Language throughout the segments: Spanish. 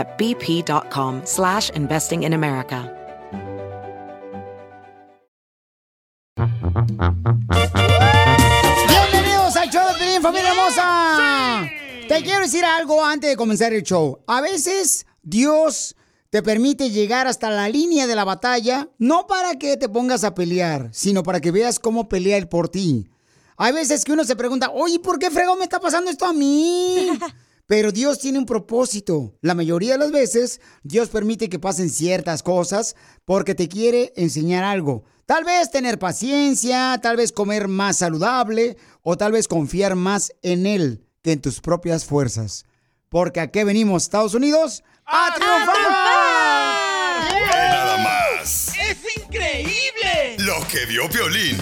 at bp.com slash investing in America. Bienvenidos al show de familia hermosa. Te quiero decir algo antes de comenzar el show. A veces Dios te permite llegar hasta la línea de la batalla, no para que te pongas a pelear, sino para que veas cómo pelea Él por ti. Hay veces que uno se pregunta, oye, ¿por qué fregón me está pasando esto a mí? Pero Dios tiene un propósito. La mayoría de las veces Dios permite que pasen ciertas cosas porque te quiere enseñar algo. Tal vez tener paciencia, tal vez comer más saludable o tal vez confiar más en Él que en tus propias fuerzas. Porque a qué venimos, Estados Unidos? ¡A triunfar! Piolín.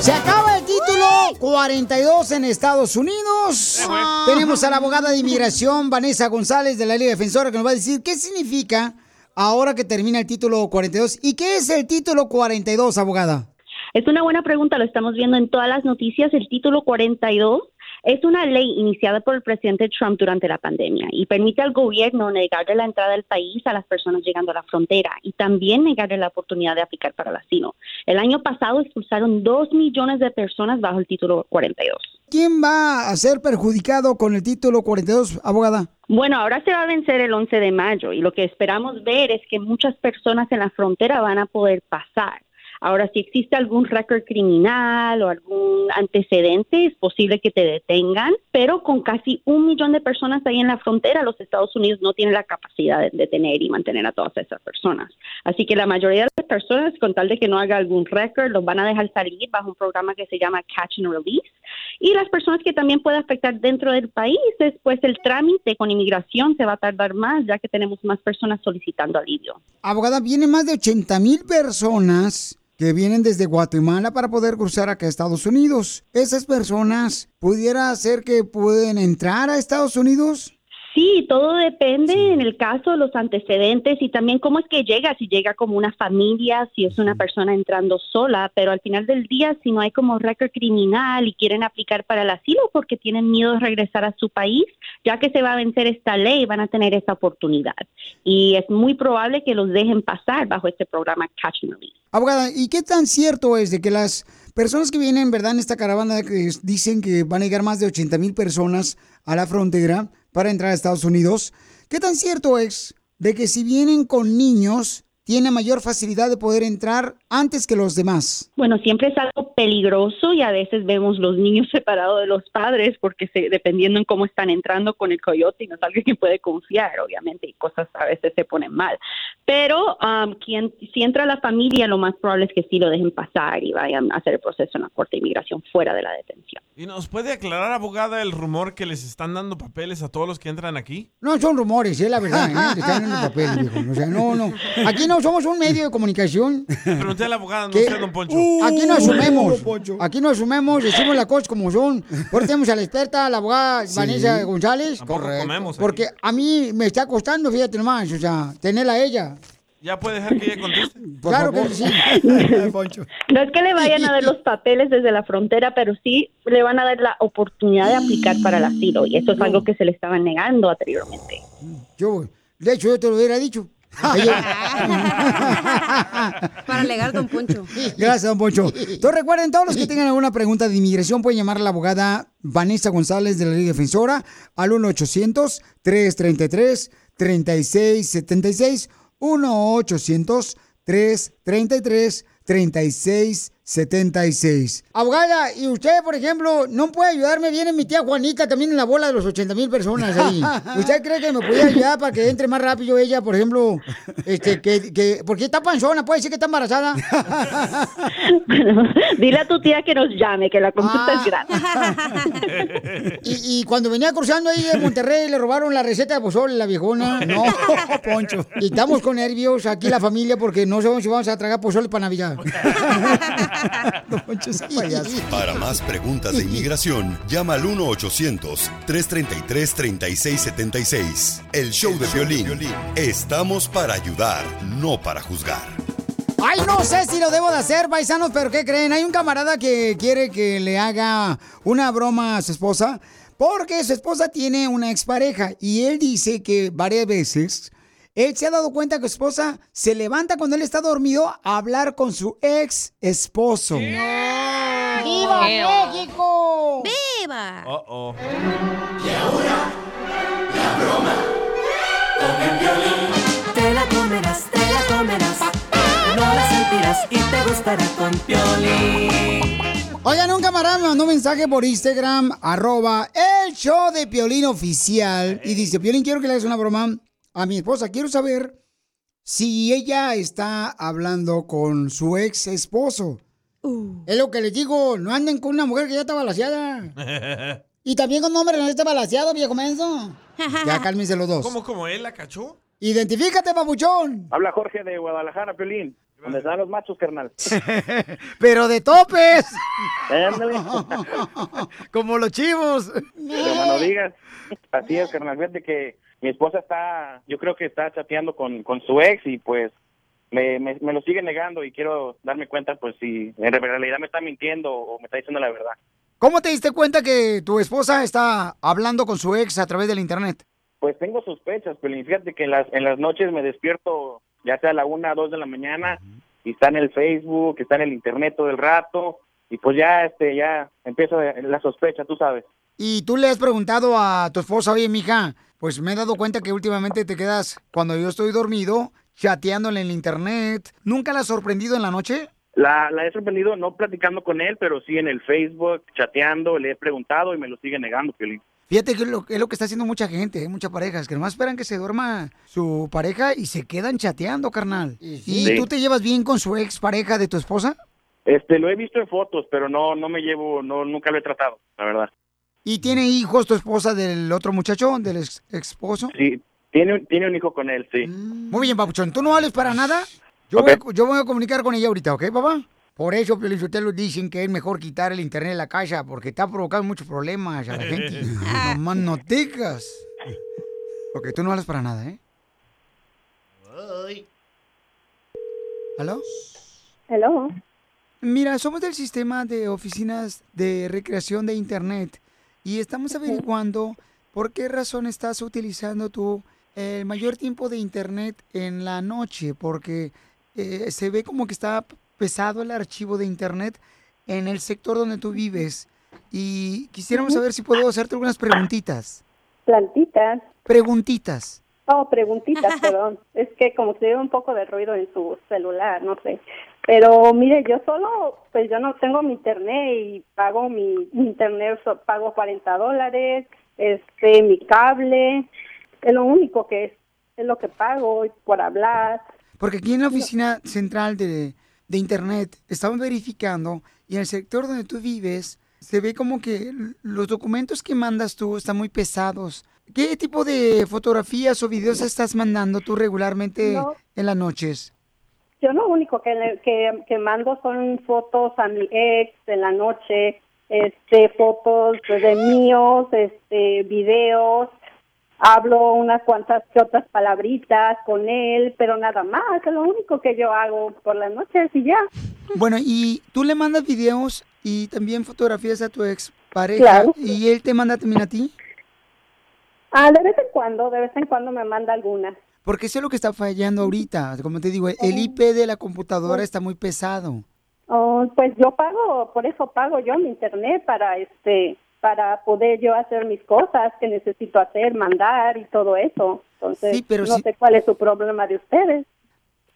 Se acaba el título 42 en Estados Unidos. Tenemos a la abogada de inmigración Vanessa González de la Liga Defensora que nos va a decir qué significa ahora que termina el título 42 y qué es el título 42, abogada. Es una buena pregunta, lo estamos viendo en todas las noticias. El título 42 es una ley iniciada por el presidente Trump durante la pandemia y permite al gobierno negarle la entrada al país a las personas llegando a la frontera y también negarle la oportunidad de aplicar para el asilo. El año pasado expulsaron dos millones de personas bajo el título 42. ¿Quién va a ser perjudicado con el título 42, abogada? Bueno, ahora se va a vencer el 11 de mayo y lo que esperamos ver es que muchas personas en la frontera van a poder pasar. Ahora, si existe algún récord criminal o algún antecedente, es posible que te detengan, pero con casi un millón de personas ahí en la frontera, los Estados Unidos no tienen la capacidad de detener y mantener a todas esas personas. Así que la mayoría de las personas, con tal de que no haga algún récord, los van a dejar salir bajo un programa que se llama Catch and Release. Y las personas que también puede afectar dentro del país, después el trámite con inmigración se va a tardar más, ya que tenemos más personas solicitando alivio. Abogada, vienen más de 80 mil personas que vienen desde Guatemala para poder cruzar acá a Estados Unidos. ¿Esas personas pudiera ser que pueden entrar a Estados Unidos? Sí, todo depende en el caso de los antecedentes y también cómo es que llega, si llega como una familia, si es una persona entrando sola, pero al final del día, si no hay como récord criminal y quieren aplicar para el asilo porque tienen miedo de regresar a su país, ya que se va a vencer esta ley, van a tener esa oportunidad. Y es muy probable que los dejen pasar bajo este programa Catch and Release. Abogada, ¿y qué tan cierto es de que las personas que vienen, verdad, en esta caravana que dicen que van a llegar más de 80 mil personas a la frontera para entrar a Estados Unidos, qué tan cierto es de que si vienen con niños, tiene mayor facilidad de poder entrar antes que los demás? Bueno, siempre es algo peligroso y a veces vemos los niños separados de los padres porque se, dependiendo en cómo están entrando con el coyote, no es algo que puede confiar, obviamente, y cosas a veces se ponen mal. Pero um, quien, si entra la familia, lo más probable es que sí lo dejen pasar y vayan a hacer el proceso en la Corte de Inmigración fuera de la detención. ¿Y nos puede aclarar, abogada, el rumor que les están dando papeles a todos los que entran aquí? No, son rumores, es la verdad, ¿eh? Están dando papel, viejo. O sea, no, no. Aquí no somos un medio de comunicación. Pregunté a la abogada, no ¿Qué? sé, don Poncho. Aquí no asumemos. Aquí no asumemos, decimos las cosas como son. Por eso tenemos a la experta, la abogada Sí. Vanessa González. Tampoco comemos. Porque a mí me está costando, fíjate nomás, o sea, tenerla a ella. ¿Ya puede dejar que ella conteste? Por claro favor. que sí. No es que le vayan a dar los papeles desde la frontera, pero sí le van a dar la oportunidad de aplicar para el asilo y eso es algo que se le estaba negando anteriormente. Yo, de hecho, yo te lo hubiera dicho. Para alegar, don Poncho. Gracias, don Poncho. Entonces recuerden, todos los que tengan alguna pregunta de inmigración pueden llamar a la abogada Vanessa González de la Liga Defensora al 1-800-333-3676. 1-800-333-3676. Abogada, y usted, por ejemplo, no puede ayudarme bien en mi tía Juanita, también en la bola de los 80 mil personas ahí. ¿Usted cree que me puede ayudar para que entre más rápido ella, por ejemplo, este, que, que, porque está panzona, puede decir que está embarazada? Bueno, dile a tu tía que nos llame, que la consulta Ah. es gratis. Y, y cuando venía cruzando ahí de Monterrey, le robaron la receta de pozole, la viejona. No, Poncho. Y estamos con nervios aquí la familia porque no sabemos si vamos a tragar pozole para Navidad. Don Poncho es un payaso. Para más preguntas de inmigración, llama al 1-800-333-3676. El show de violín. Estamos para ayudar, no para juzgar. Ay, no sé si lo debo de hacer, paisanos, pero ¿qué creen? Hay un camarada que quiere que le haga una broma a su esposa porque su esposa tiene una expareja y él dice que varias veces él se ha dado cuenta que su esposa se levanta cuando él está dormido a hablar con su ex esposo. ¡Viva México! ¡Viva! Oh, oh. Te la comerás, te la comerás. No la sentirás y te gustará con Piolín. Oigan, un camarada me mandó un mensaje por Instagram, arroba el show de Piolín oficial. Y dice, Piolín, quiero que le hagas una broma a mi esposa. Quiero saber si ella está hablando con su ex esposo. Es lo que les digo, no anden con una mujer que ya está balaseada. Y también con un hombre que no está balaseado, viejo menso. Ya cálmense los dos. ¿Cómo, cómo? ¿Él la cachó? Identifícate, papuchón. Habla Jorge de Guadalajara, Pelín. Donde están los machos, carnal. Pero de topes. Como los chivos. Pero no digas. Así es, carnal. Fíjate que mi esposa está, yo creo que está chateando con, con su ex y pues me, me, me lo sigue negando y quiero darme cuenta pues si en realidad me está mintiendo o me está diciendo la verdad. ¿Cómo te diste cuenta que tu esposa está hablando con su ex a través del internet? Pues tengo sospechas, Pelín. Fíjate que en las, en las noches me despierto ya sea a la una, dos de la mañana y está en el Facebook, está en el internet todo el rato y pues ya este ya empieza la sospecha, tú sabes. Y tú le has preguntado a tu esposa, oye, mija, pues me he dado cuenta que últimamente te quedas cuando yo estoy dormido, chateándole en el internet. ¿Nunca la has sorprendido en la noche? La, la he sorprendido no platicando con él, pero sí en el Facebook, chateando, le he preguntado y me lo sigue negando, Piolín. Fíjate que es lo, es lo que está haciendo mucha gente, ¿eh? muchas parejas, que nomás esperan que se duerma su pareja y se quedan chateando, carnal. ¿Y Sí. tú te llevas bien con su ex pareja de tu esposa? Este, lo he visto en fotos, pero no, no me llevo, no, nunca lo he tratado, la verdad. ¿Y tiene hijos tu esposa del otro muchacho, del ex esposo? Sí, tiene, un- tiene un hijo con él, sí. Muy bien, papuchón. ¿Tú no vales para nada? Yo, voy, a, yo voy a comunicar con ella ahorita, ¿ok, papá? Por eso, lo dicen que es mejor quitar el internet de la casa porque está provocando muchos problemas a la gente. no más noticas. Ok, tú no vales para nada, ¿eh? ¿Aló? Hello. Mira, somos del sistema de oficinas de recreación de Internet y estamos averiguando por qué razón estás utilizando tú el mayor tiempo de Internet en la noche, porque eh, se ve como que está pesado el archivo de Internet en el sector donde tú vives y quisiéramos saber si puedo hacerte algunas preguntitas. Plantitas. Preguntitas. Oh, preguntitas, perdón. Es que como se oye un poco de ruido en su celular, no sé. Pero mire, yo solo, pues yo no tengo mi internet y pago mi, mi internet, so- pago 40 dólares, este, mi cable, es lo único que es, es lo que pago por hablar. Porque aquí en la oficina central de, de Internet estamos verificando y en el sector donde tú vives se ve como que los documentos que mandas tú están muy pesados. ¿Qué tipo de fotografías o videos estás mandando tú regularmente No. en las noches? Yo lo único que, que, que mando son fotos a mi ex en la noche, este, fotos de míos, este, videos, hablo unas cuantas que otras palabritas con él, pero nada más, es lo único que yo hago por las noches y ya. Bueno, y tú le mandas videos y también fotografías a tu ex pareja Claro. y él te manda también a ti. Ah, de vez en cuando, de vez en cuando me manda algunas. Porque es lo que está fallando ahorita. Como te digo, el IP de la computadora está muy pesado. Oh, pues yo pago, por eso pago yo mi internet para este para poder yo hacer mis cosas que necesito hacer, mandar y todo eso. Entonces, Sí, pero no si- sé cuál es su problema de ustedes.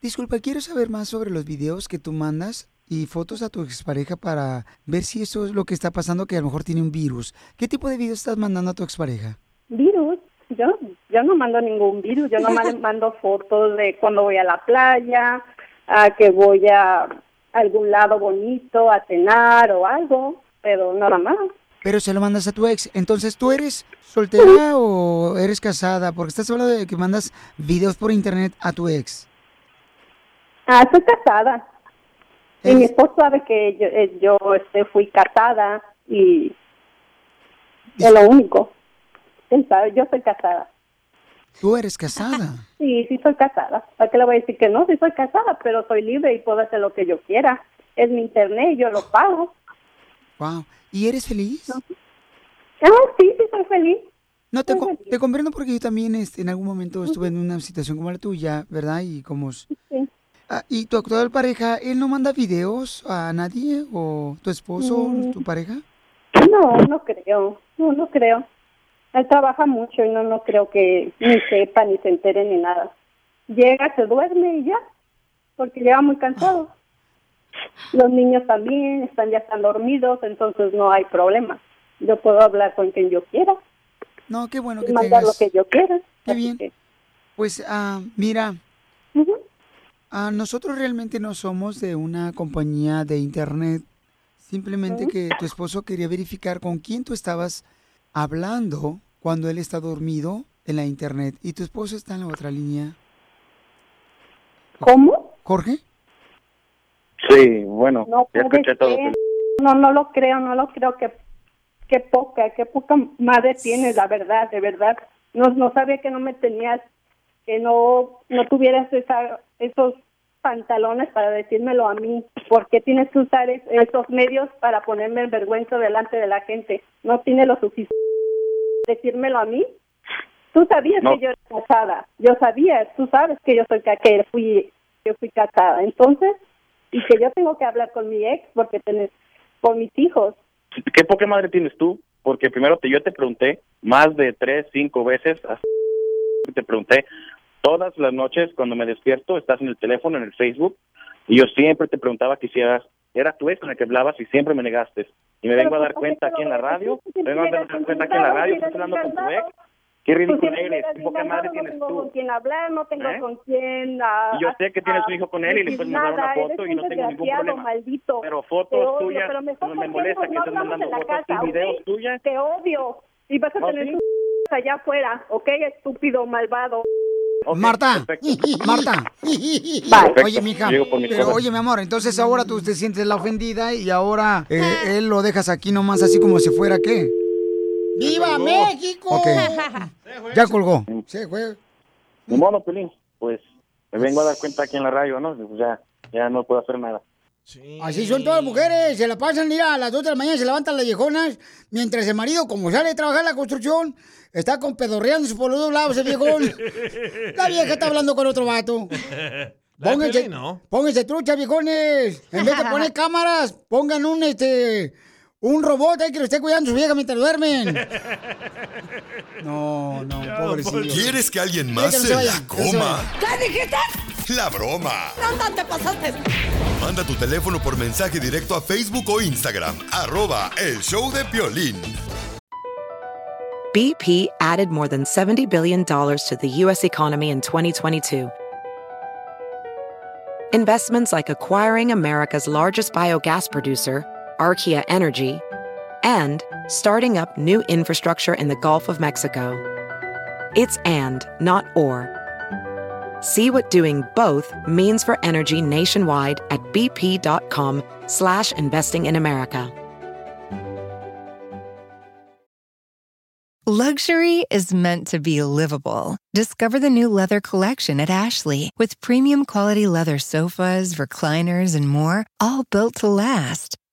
Disculpa, quiero saber más sobre los videos que tú mandas y fotos a tu expareja para ver si eso es lo que está pasando, que a lo mejor tiene un virus. ¿Qué tipo de videos estás mandando a tu expareja? Virus. Yo, yo no mando ningún virus, yo le mando fotos de cuando voy a la playa, a que voy a algún lado bonito, a cenar o algo, pero nada más. Pero se lo mandas a tu ex. Entonces, ¿tú eres soltera o eres casada? Porque estás hablando de que mandas videos por internet a tu ex. Ah, estoy casada. Y mi esposo sabe que yo, eh, yo este, fui casada y es lo único. Él sabe, yo soy casada. Tú eres casada. Sí, sí soy casada. ¿Para qué le voy a decir que no? Sí soy casada, pero soy libre y puedo hacer lo que yo quiera. Es mi internet y yo lo pago. Wow. ¿Y eres feliz? Ah, sí, sí soy feliz. No, te, co- te comprendo porque yo también este, en algún momento estuve en una situación como la tuya, ¿verdad? Y como... s- Ah, ¿Y tu actual pareja, él no manda videos a nadie? ¿O tu esposo, Mm. tu pareja? No, no creo. No, no creo. Él trabaja mucho y no, no creo que ni sepa, ni se entere, ni nada. Llega, se duerme y ya, porque llega muy cansado. Los niños también están ya están dormidos, entonces no hay problema. Yo puedo hablar con quien yo quiera. No, qué bueno que mandar lo tengas... que yo quiera. Qué bien. Pues, ah, mira, ah, nosotros realmente no somos de una compañía de internet. Simplemente que tu esposo quería verificar con quién tú estabas hablando cuando él está dormido en la internet. Y tu esposo está en la otra línea. ¿Cómo? ¿Jorge? Sí, bueno, No escuché todo. No, no lo creo, no lo creo. Que, qué poca, qué poca madre tienes, la verdad, de verdad. No, no sabía que no me tenías, que no, no tuvieras esa, esos pantalones para decírmelo a mí. ¿Por qué tienes que usar es- esos medios para ponerme en vergüenza delante de la gente? No tiene lo suficiente decírmelo a mí. Tú sabías No. que yo era casada. Yo sabía, tú sabes que yo soy que fui yo fui casada. Entonces, y que yo tengo que hablar con mi ex porque tenés por mis hijos. ¿Qué poca madre tienes tú? Porque primero te, yo te pregunté más de tres, cinco veces, te pregunté todas las noches cuando me despierto, estás en el teléfono, en el Facebook, y yo siempre te preguntaba que hicieras, era tu ex con el que hablabas y siempre me negaste. Y me vengo a ¿por dar cuenta aquí en la radio? Si vengo a dar cuenta aquí en la radio, estás hablando con tu ex. Qué si ridículo me eres, qué poca madre no tienes tengo tú. con quién hablar, no tengo ¿Eh? con quién ah, yo sé que tienes ah, un hijo con él y le puedes mandar una nada, foto y no tengo ningún problema. maldito. Pero fotos tuyas, no me ¿por qué molesta que no estés mandando fotos y videos tuyas. Te odio. Y vas a ¿Oh, tener sí? tu allá afuera, ¿ok? Estúpido, malvado. Marta, Marta. Bye. Oye, mija, mis pero cosas. oye, mi amor, entonces ahora tú te sientes la ofendida y ahora eh, él lo dejas aquí nomás así como si fuera qué. ¡Viva México! Ok. Ya colgó. Se fue. Ni modo, Pelín, pues me vengo a dar cuenta aquí en la radio, ¿no? Ya, ya no puedo hacer nada. Así son todas las mujeres, se la pasan, mira, a las 2 de la mañana se levantan las viejonas, mientras el marido, como sale a trabajar en la construcción, está con pedorreándose por los dos lados el viejón. La vieja está hablando con otro vato. Pónganse, ¿no? pónganse trucha, viejones. En vez de poner cámaras, pongan un este un robot ahí que lo esté cuidando su vieja mientras duermen. No, no, pobrecillo. ¿Quieres que alguien más se la coma? ¿Qué dijiste? La broma. No, te pasaste. Manda tu teléfono por mensaje directo a Facebook o Instagram. Arroba el show de Piolín. BP added more than $70 billion to the U.S. economy in 2022. Investments like acquiring America's largest biogas producer, Archaea Energy, and starting up new infrastructure in the Gulf of Mexico. It's and, not or. See what doing both means for energy nationwide at bp.com slash investing in America. Luxury is meant to be livable. Discover the new leather collection at Ashley with premium quality leather sofas, recliners, and more, all built to last.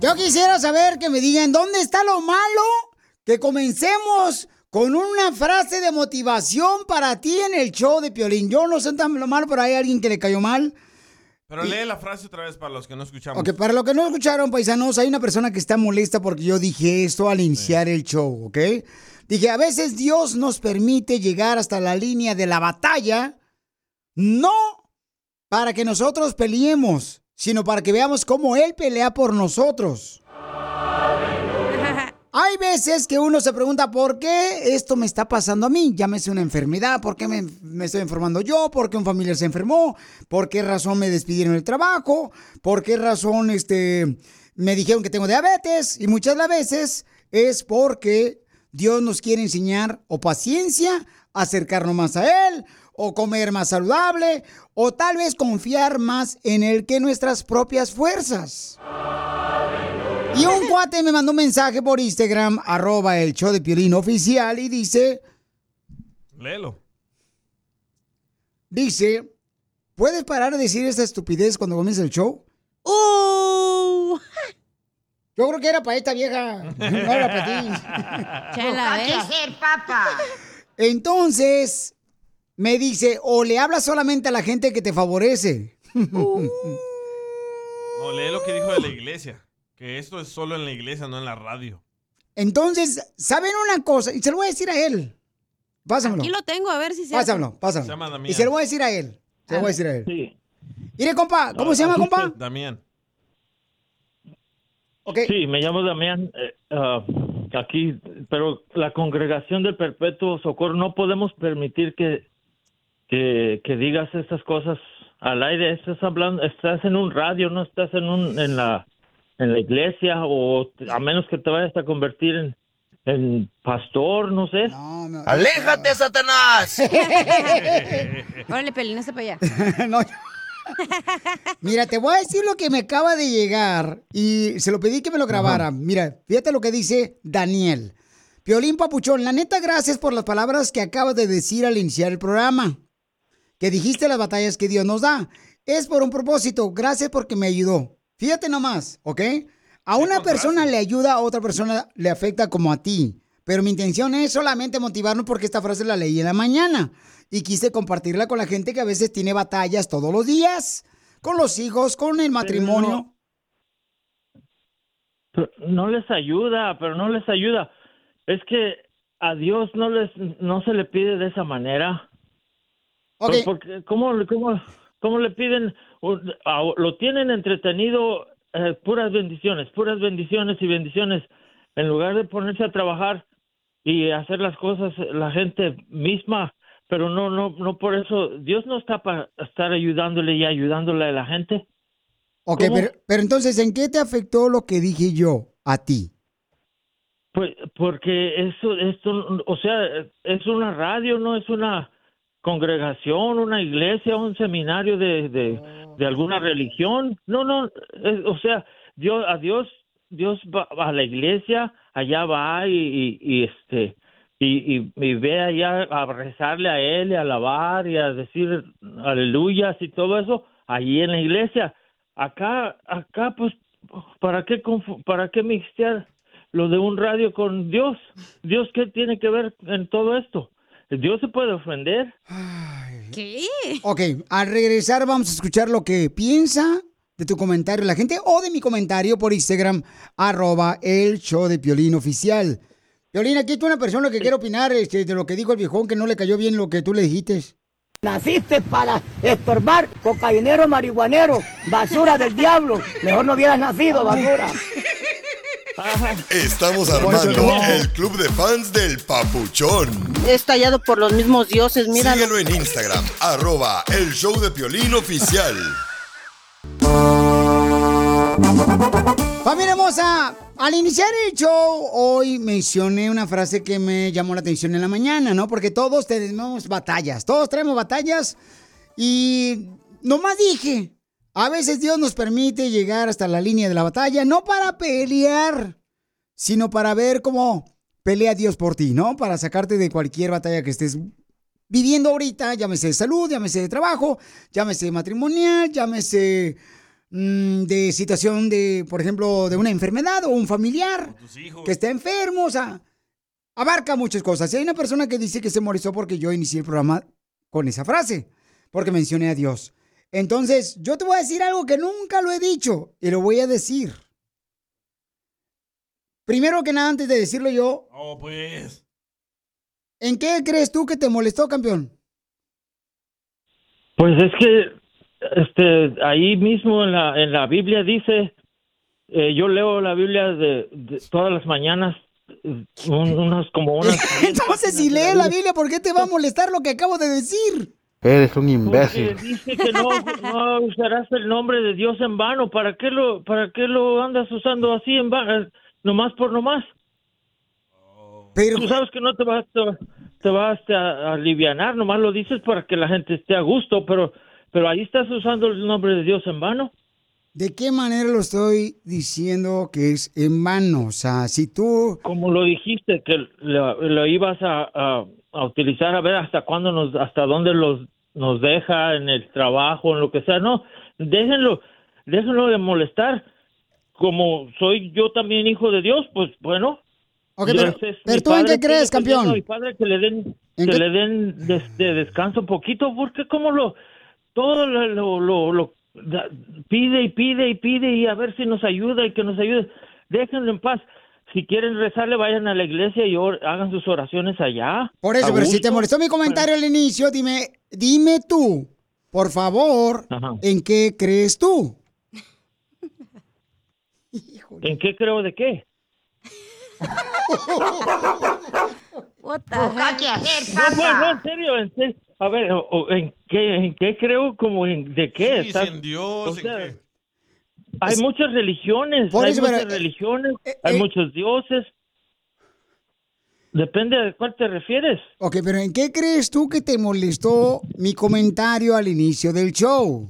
Yo quisiera saber que me digan dónde está lo malo que comencemos con una frase de motivación para ti en el show de Piolín. Yo no sé tan lo malo, pero hay alguien que le cayó mal. Pero lee la frase otra vez para los que no escuchamos. Ok, para los que no escucharon, paisanos, hay una persona que está molesta porque yo dije esto al iniciar el show, ¿ok? Dije, a veces Dios nos permite llegar hasta la línea de la batalla, no para que nosotros peleemos, sino para que veamos cómo Él pelea por nosotros. Hay veces que uno se pregunta por qué esto me está pasando a mí. Llámese una enfermedad, por qué me, me estoy enfermando yo, por qué un familiar se enfermó, por qué razón me despidieron del trabajo, por qué razón este, me dijeron que tengo diabetes. Y muchas de las veces es porque Dios nos quiere enseñar o paciencia, acercarnos más a Él, o comer más saludable, o tal vez confiar más en Él que nuestras propias fuerzas. Y un cuate me mandó un mensaje por Instagram, arroba el show de Piolín oficial, y dice, Léelo. dice, ¿puedes parar de decir esta estupidez cuando comienza el show? ¡Uh! Yo creo que era para esta vieja, no era para ti. Chela, ¿ves? Entonces, me dice, o le hablas solamente a la gente que te favorece. No, lee lo que dijo de la iglesia. Que esto es solo en la iglesia, no en la radio. Entonces, ¿saben una cosa? Y se lo voy a decir a él. Pásamelo. Aquí lo tengo, a ver si se Pásamelo, pásamelo. Se llama Damián. Y se lo voy a decir a él. Se lo voy a decir a él. Sí. Mire, compa, ¿cómo se llama, compa? Damián. Sí, me llamo Damián. eh, ah, aquí, pero la congregación del Perpetuo Socorro no podemos permitir que, que, que digas estas cosas al aire. Estás hablando, estás en un radio, no estás en un, en la, en la iglesia o a menos que te vayas a convertir en, en pastor, no sé. ¡Aléjate, Satanás! Órale, Pelín, para allá. No, Mira, te voy a decir lo que me acaba de llegar y se lo pedí que me lo grabara. Mira, fíjate lo que dice Daniel. Piolín Papuchón, la neta, gracias por las palabras que acabas de decir al iniciar el programa. Que dijiste las batallas que Dios nos da. Es por un propósito. Gracias porque me ayudó. Fíjate nomás, ¿ok? A una persona le ayuda, a otra persona le afecta como a ti. Pero mi intención es solamente motivarnos porque esta frase la leí en la mañana. Y quise compartirla con la gente que a veces tiene batallas todos los días. Con los hijos, con el matrimonio. Pero no les ayuda, pero no les ayuda. Es que a Dios no les no se le pide de esa manera. Porque, ¿cómo, cómo, cómo le piden? Lo tienen entretenido, eh, puras bendiciones, puras bendiciones y bendiciones. En lugar de ponerse a trabajar y hacer las cosas la gente misma, pero no, no, no por eso. Dios no está para estar ayudándole y ayudándole a la gente. Ok, pero, pero entonces, ¿en qué te afectó lo que dije yo a ti? Pues porque eso, esto, o sea, es una radio, no es una congregación, una iglesia, un seminario de, de, de alguna religión. No, no, es- o sea, Dios, a Dios, Dios va a la iglesia, allá va y, y, y, este, y, y, y ve allá a rezarle a él y a alabar y a decir aleluyas y todo eso, allí en la iglesia. Acá, acá, pues, ¿para qué, para qué mixtear lo de un radio con Dios? ¿Dios qué tiene que ver en todo esto? ¿Dios se puede ofender? ¿Qué? Ok, al regresar vamos a escuchar lo que piensa de tu comentario la gente o de mi comentario por Instagram, arroba el show de Piolín oficial. Piolín, aquí tú una persona que quiere opinar este, de lo que dijo el viejón, que no le cayó bien lo que tú le dijiste. Naciste para estorbar, cocainero, marihuanero, basura del diablo. Mejor no hubieras nacido, basura. Estamos armando el club de fans del Papuchón. Es tallado por los mismos dioses, mira. Síguelo en Instagram, arroba el show de Piolín oficial. Familia hermosa, al iniciar el show, hoy mencioné una frase que me llamó la atención en la mañana, ¿no? Porque todos tenemos batallas, todos traemos batallas y nomás dije, a veces Dios nos permite llegar hasta la línea de la batalla, no para pelear, sino para ver cómo pelea Dios por ti, ¿no? Para sacarte de cualquier batalla que estés viviendo ahorita, llámese de salud, llámese de trabajo, llámese matrimonial, llámese mm, de situación de, por ejemplo, de una enfermedad o un familiar que está enfermo, o sea, abarca muchas cosas. Y hay una persona que dice que se molestó porque yo inicié el programa con esa frase, porque mencioné a Dios. Entonces, yo te voy a decir algo que nunca lo he dicho y lo voy a decir. Primero que nada, antes de decirlo yo, Oh, pues. ¿en qué crees tú que te molestó, campeón? Pues es que este ahí mismo en la en la Biblia dice eh, yo leo la Biblia de, de todas las mañanas un- unas como unas Entonces, si lees la Biblia, ¿por qué te va a molestar lo que acabo de decir? Eres un Porque imbécil. dice que no, no usarás el nombre de Dios en vano. ¿Para qué lo, para qué lo andas usando así en vano? Nomás por nomás. Pero tú sabes que no te vas, te, te vas a, a alivianar, nomás lo dices para que la gente esté a gusto, pero, pero ahí estás usando el nombre de Dios en vano. ¿De qué manera lo estoy diciendo que es en vano? O sea, si tú... Como lo dijiste, que lo, lo ibas a, a, a utilizar a ver hasta cuándo nos, hasta dónde los, nos deja en el trabajo, en lo que sea. No, déjenlo, déjenlo de molestar. Como soy yo también hijo de Dios, pues bueno. Ok, pero- ¿tú en qué crees, campeón? Mi padre que le den, ¿En que qué- le den de, de descanso un poquito, porque como lo, todo lo, lo, lo- lo da- pide y pide y pide y a ver si nos ayuda y que nos ayude. Déjenlo en paz. Si quieren rezarle, vayan a la iglesia y or- hagan sus oraciones allá. Por eso, pero si te molestó mi comentario al inicio, dime, dime tú, por favor, ¿en qué crees tú? ¿En qué creo de qué? What the No, pues, no, en serio, en serio. A ver, ¿en qué, en qué creo como en, de qué? Sí, en Dios, o en qué. Hay muchas religiones, Por hay eso, muchas pero, eh, religiones, hay eh, muchos dioses. Depende de cuál te refieres. Ok, pero ¿en qué crees tú que te molestó mi comentario al inicio del show?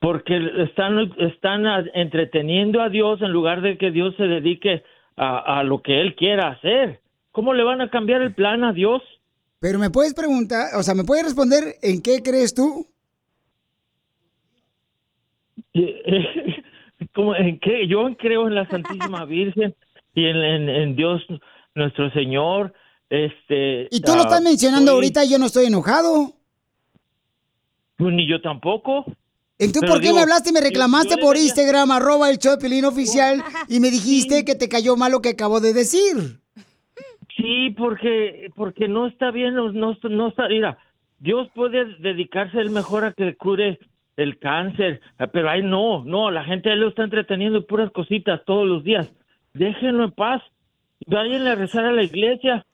Porque están, están entreteniendo a Dios en lugar de que Dios se dedique a, a lo que Él quiera hacer. ¿Cómo le van a cambiar el plan a Dios? Pero me puedes preguntar, o sea, ¿me puedes responder en qué crees tú? ¿Cómo, en qué? Yo creo en la Santísima Virgen y en, en- en Dios nuestro Señor. Este, Y tú lo ah, estás mencionando soy- ahorita y yo no estoy enojado. Pues ni yo tampoco. Entonces, ¿por qué digo, me hablaste y me reclamaste yo por debería- Instagram, arroba el show de Pelín oficial, y me dijiste que te cayó mal lo que acabo de decir? Sí, porque porque no está bien, no, no, está- no está, mira, Dios puede dedicarse él mejor a que cure el cáncer, pero ahí no, no, la gente lo está entreteniendo en puras cositas todos los días. Déjenlo en paz. Vayan a rezar a la iglesia,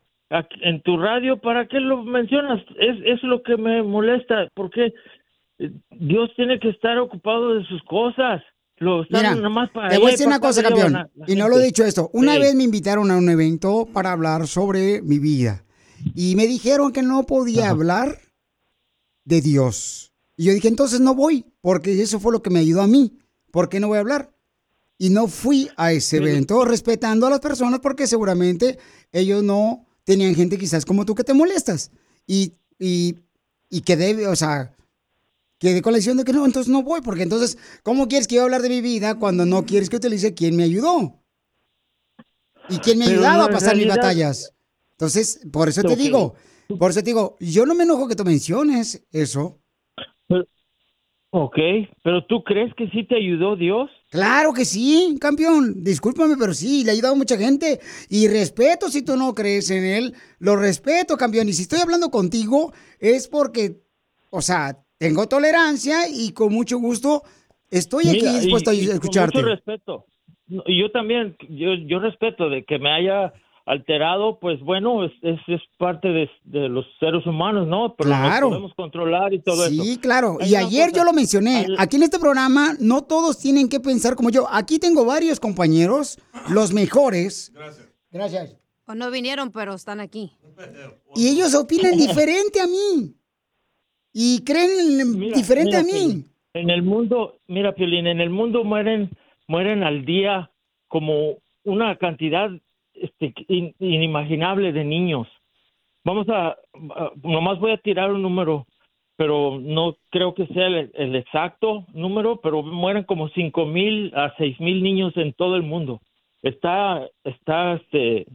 en tu radio, ¿para qué lo mencionas? Es, es lo que me molesta, porque eh, Dios tiene que estar ocupado de sus cosas. Lo están Mira, nada más para te voy a decir una cosa, campeón, a y no lo he dicho esto. Una Sí. vez me invitaron a un evento para hablar sobre mi vida, y me dijeron que no podía hablar de Dios. Y yo dije, entonces no voy, porque eso fue lo que me ayudó a mí. ¿Por qué no voy a hablar? Y no fui a ese evento respetando a las personas porque seguramente ellos no tenían gente quizás como tú que te molestas. Y, y, y quedé, o sea, quedé con la decisión de que no, entonces no voy, porque entonces, ¿cómo quieres que yo hablar de mi vida cuando no quieres que utilice quién me ayudó? Y quién me Pero ayudado no, a pasar mis batallas. Entonces, por eso te digo, por eso te digo, yo no me enojo que tú menciones eso. Ok, pero ¿tú crees que sí te ayudó Dios? Claro que sí, campeón. Discúlpame, pero sí, le ha ayudado a mucha gente. Y respeto si tú no crees en él. Lo respeto, campeón. Y si estoy hablando contigo es porque, o sea, tengo tolerancia y con mucho gusto estoy aquí Mira, y- dispuesto y a con escucharte. mucho respeto. Yo también, yo, yo respeto de que me haya alterado, pues bueno, es, es, es parte de, de los seres humanos, ¿no? Pero Claro. podemos controlar y todo eso. Sí, claro. Hay Y ayer cosa- yo lo mencioné. Aquí en este programa no todos tienen que pensar como yo. Aquí tengo varios compañeros, los mejores. Gracias. Gracias. O no vinieron, pero están aquí. Y ellos opinan diferente a mí. Y creen en- Mira, diferente mira, a mí. En el mundo, mira, Piolín, en el mundo mueren, mueren al día como una cantidad este, in- inimaginable de niños. vamos a, a- nomás voy a tirar un número, pero no creo que sea el, el exacto número, pero mueren como cinco mil a seis mil niños en todo el mundo. Está, está, este,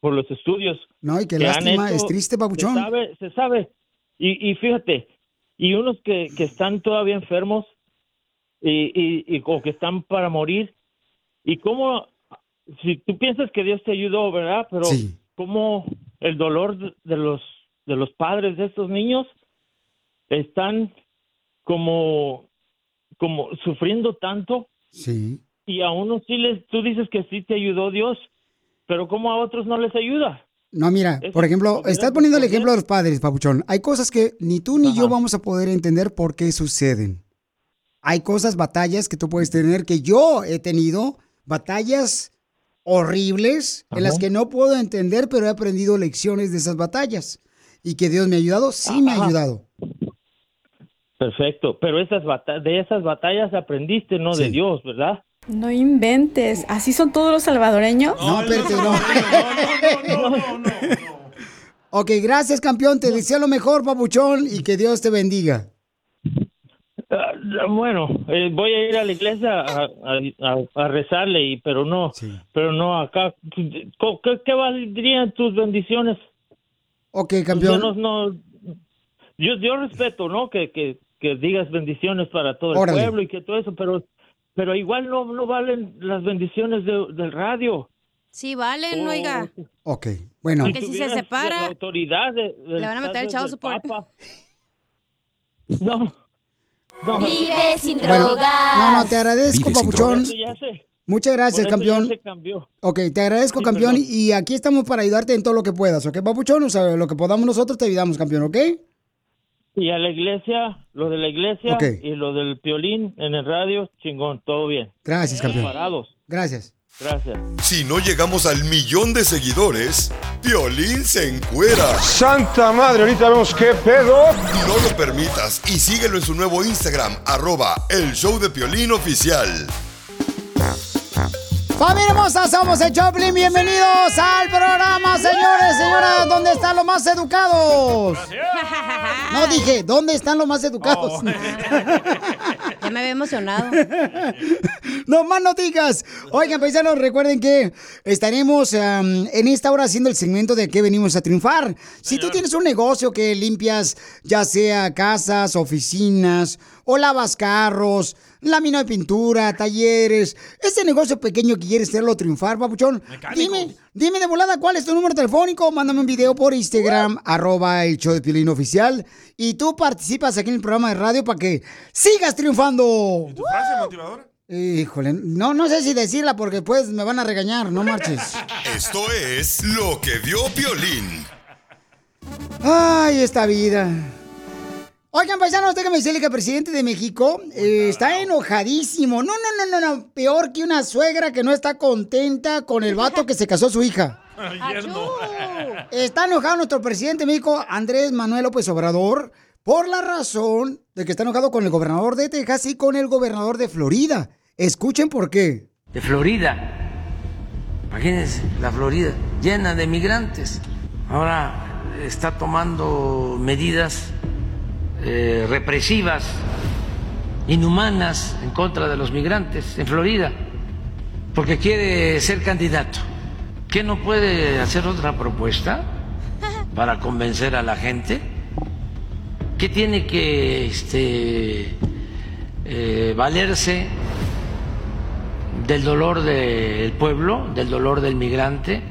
por los estudios. No, y qué que lástima, hecho, es triste, papuchón. Se sabe, se sabe. Y, y fíjate, y unos que, que están todavía enfermos y, y, y o que están para morir. Y cómo, si tú piensas que Dios te ayudó, ¿verdad? Pero cómo el dolor de- los, de los padres de estos niños están como, como sufriendo tanto Sí. y a unos sí les, tú dices que sí te ayudó Dios, pero cómo a otros no les ayuda. No, mira, por ejemplo, estás poniendo el ejemplo de los padres, papuchón. Hay cosas que ni tú ni yo vamos a poder entender por qué suceden. Hay cosas, batallas que tú puedes tener que yo he tenido, batallas horribles en las que no puedo entender, pero he aprendido lecciones de esas batallas. Y que Dios me ha ayudado, sí me ha ayudado. Perfecto, pero esas de esas batallas aprendiste, no de Dios, ¿verdad? No inventes. ¿Así son todos los salvadoreños? No, espérate, no. Ok, gracias, campeón. Te deseo lo mejor, papuchón, y que Dios te bendiga. Bueno, eh, voy a ir a la iglesia a, a- a- a rezarle, y, pero no, pero no acá. ¿Qué, qué valdrían tus bendiciones? Ok, campeón. Yo, no, no- yo, yo respeto, ¿no? Que, que, que digas bendiciones para todo el Órale. pueblo y que todo eso, pero pero igual no, no valen las bendiciones de- del radio. Sí, valen, Oh. oiga. Ok, bueno. Porque si se separa, La autoridad de, le van a meter el chavo. Papa. No. No. Vive sin Bueno, no, no, te agradezco, papuchón. Muchas gracias, campeón. Ok, te agradezco, Sí, campeón, perdón. y aquí estamos para ayudarte en todo lo que puedas, ¿ok, papuchón? O sea, lo que podamos nosotros te ayudamos, campeón, ¿ok? Y a la iglesia, lo de la iglesia y lo del piolín en el radio, chingón, todo bien. Gracias, campeón. Parados. Gracias. Gracias. Si no llegamos al millón de seguidores, Piolín se encuera. Santa madre, ahorita vemos qué pedo. No lo permitas y síguelo en su nuevo Instagram, arroba el show de Piolín oficial. Familia hermosa, somos el Choplin. Bienvenidos al programa, señores, señoras. ¿Dónde están los más educados? No dije, ¿dónde están los más educados? Ya me había emocionado. No más no digas. Oigan, paisanos, recuerden que estaremos en esta hora haciendo el segmento de que venimos a triunfar. Si tú tienes un negocio que limpias, ya sea casas, oficinas, o lavas carros, lámina de pintura, talleres, ese negocio pequeño que quieres hacerlo triunfar, papuchón, dime, dime de volada cuál es tu número telefónico, mándame un video por Instagram, arroba el show de Piolín oficial, y tú participas aquí en el programa de radio para que sigas triunfando. ¿Tu frase motivadora? Híjole, no, no sé si decirla porque pues me van a regañar, no marches. Esto es lo que vio Piolín. Ay, esta vida. Oigan, paisanos, déjame decirle que el presidente de México eh, está enojadísimo. No, no, no, no, no. Peor que una suegra que no está contenta con el vato que se casó su hija. Está enojado nuestro presidente de México, Andrés Manuel López Obrador, por la razón de que está enojado con el gobernador de Texas y con el gobernador de Florida. Escuchen por qué. de Florida. Imagínense, la Florida llena de migrantes. Ahora está tomando medidas eh, represivas, inhumanas en contra de los migrantes en Florida, porque quiere ser candidato. ¿Qué no puede hacer otra propuesta para convencer a la gente? ¿Qué tiene que este, eh, valerse del dolor del pueblo, del dolor del migrante,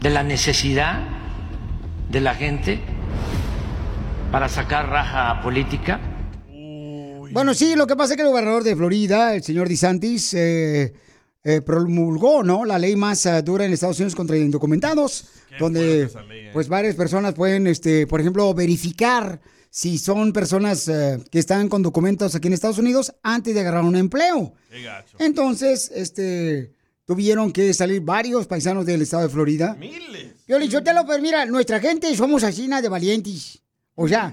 de la necesidad de la gente para sacar raja política. Bueno, sí, lo que pasa es que el gobernador de Florida, el señor DeSantis, eh, eh, promulgó ¿no? la ley más eh, dura en Estados Unidos contra indocumentados, donde pues varias personas pueden, este, por ejemplo, verificar si son personas eh, que están con documentos aquí en Estados Unidos antes de agarrar un empleo. Entonces, este, tuvieron que salir varios paisanos del estado de Florida. Miles. Yo le digo, te lo pues mira, nuestra gente somos así, de valientes. O sea,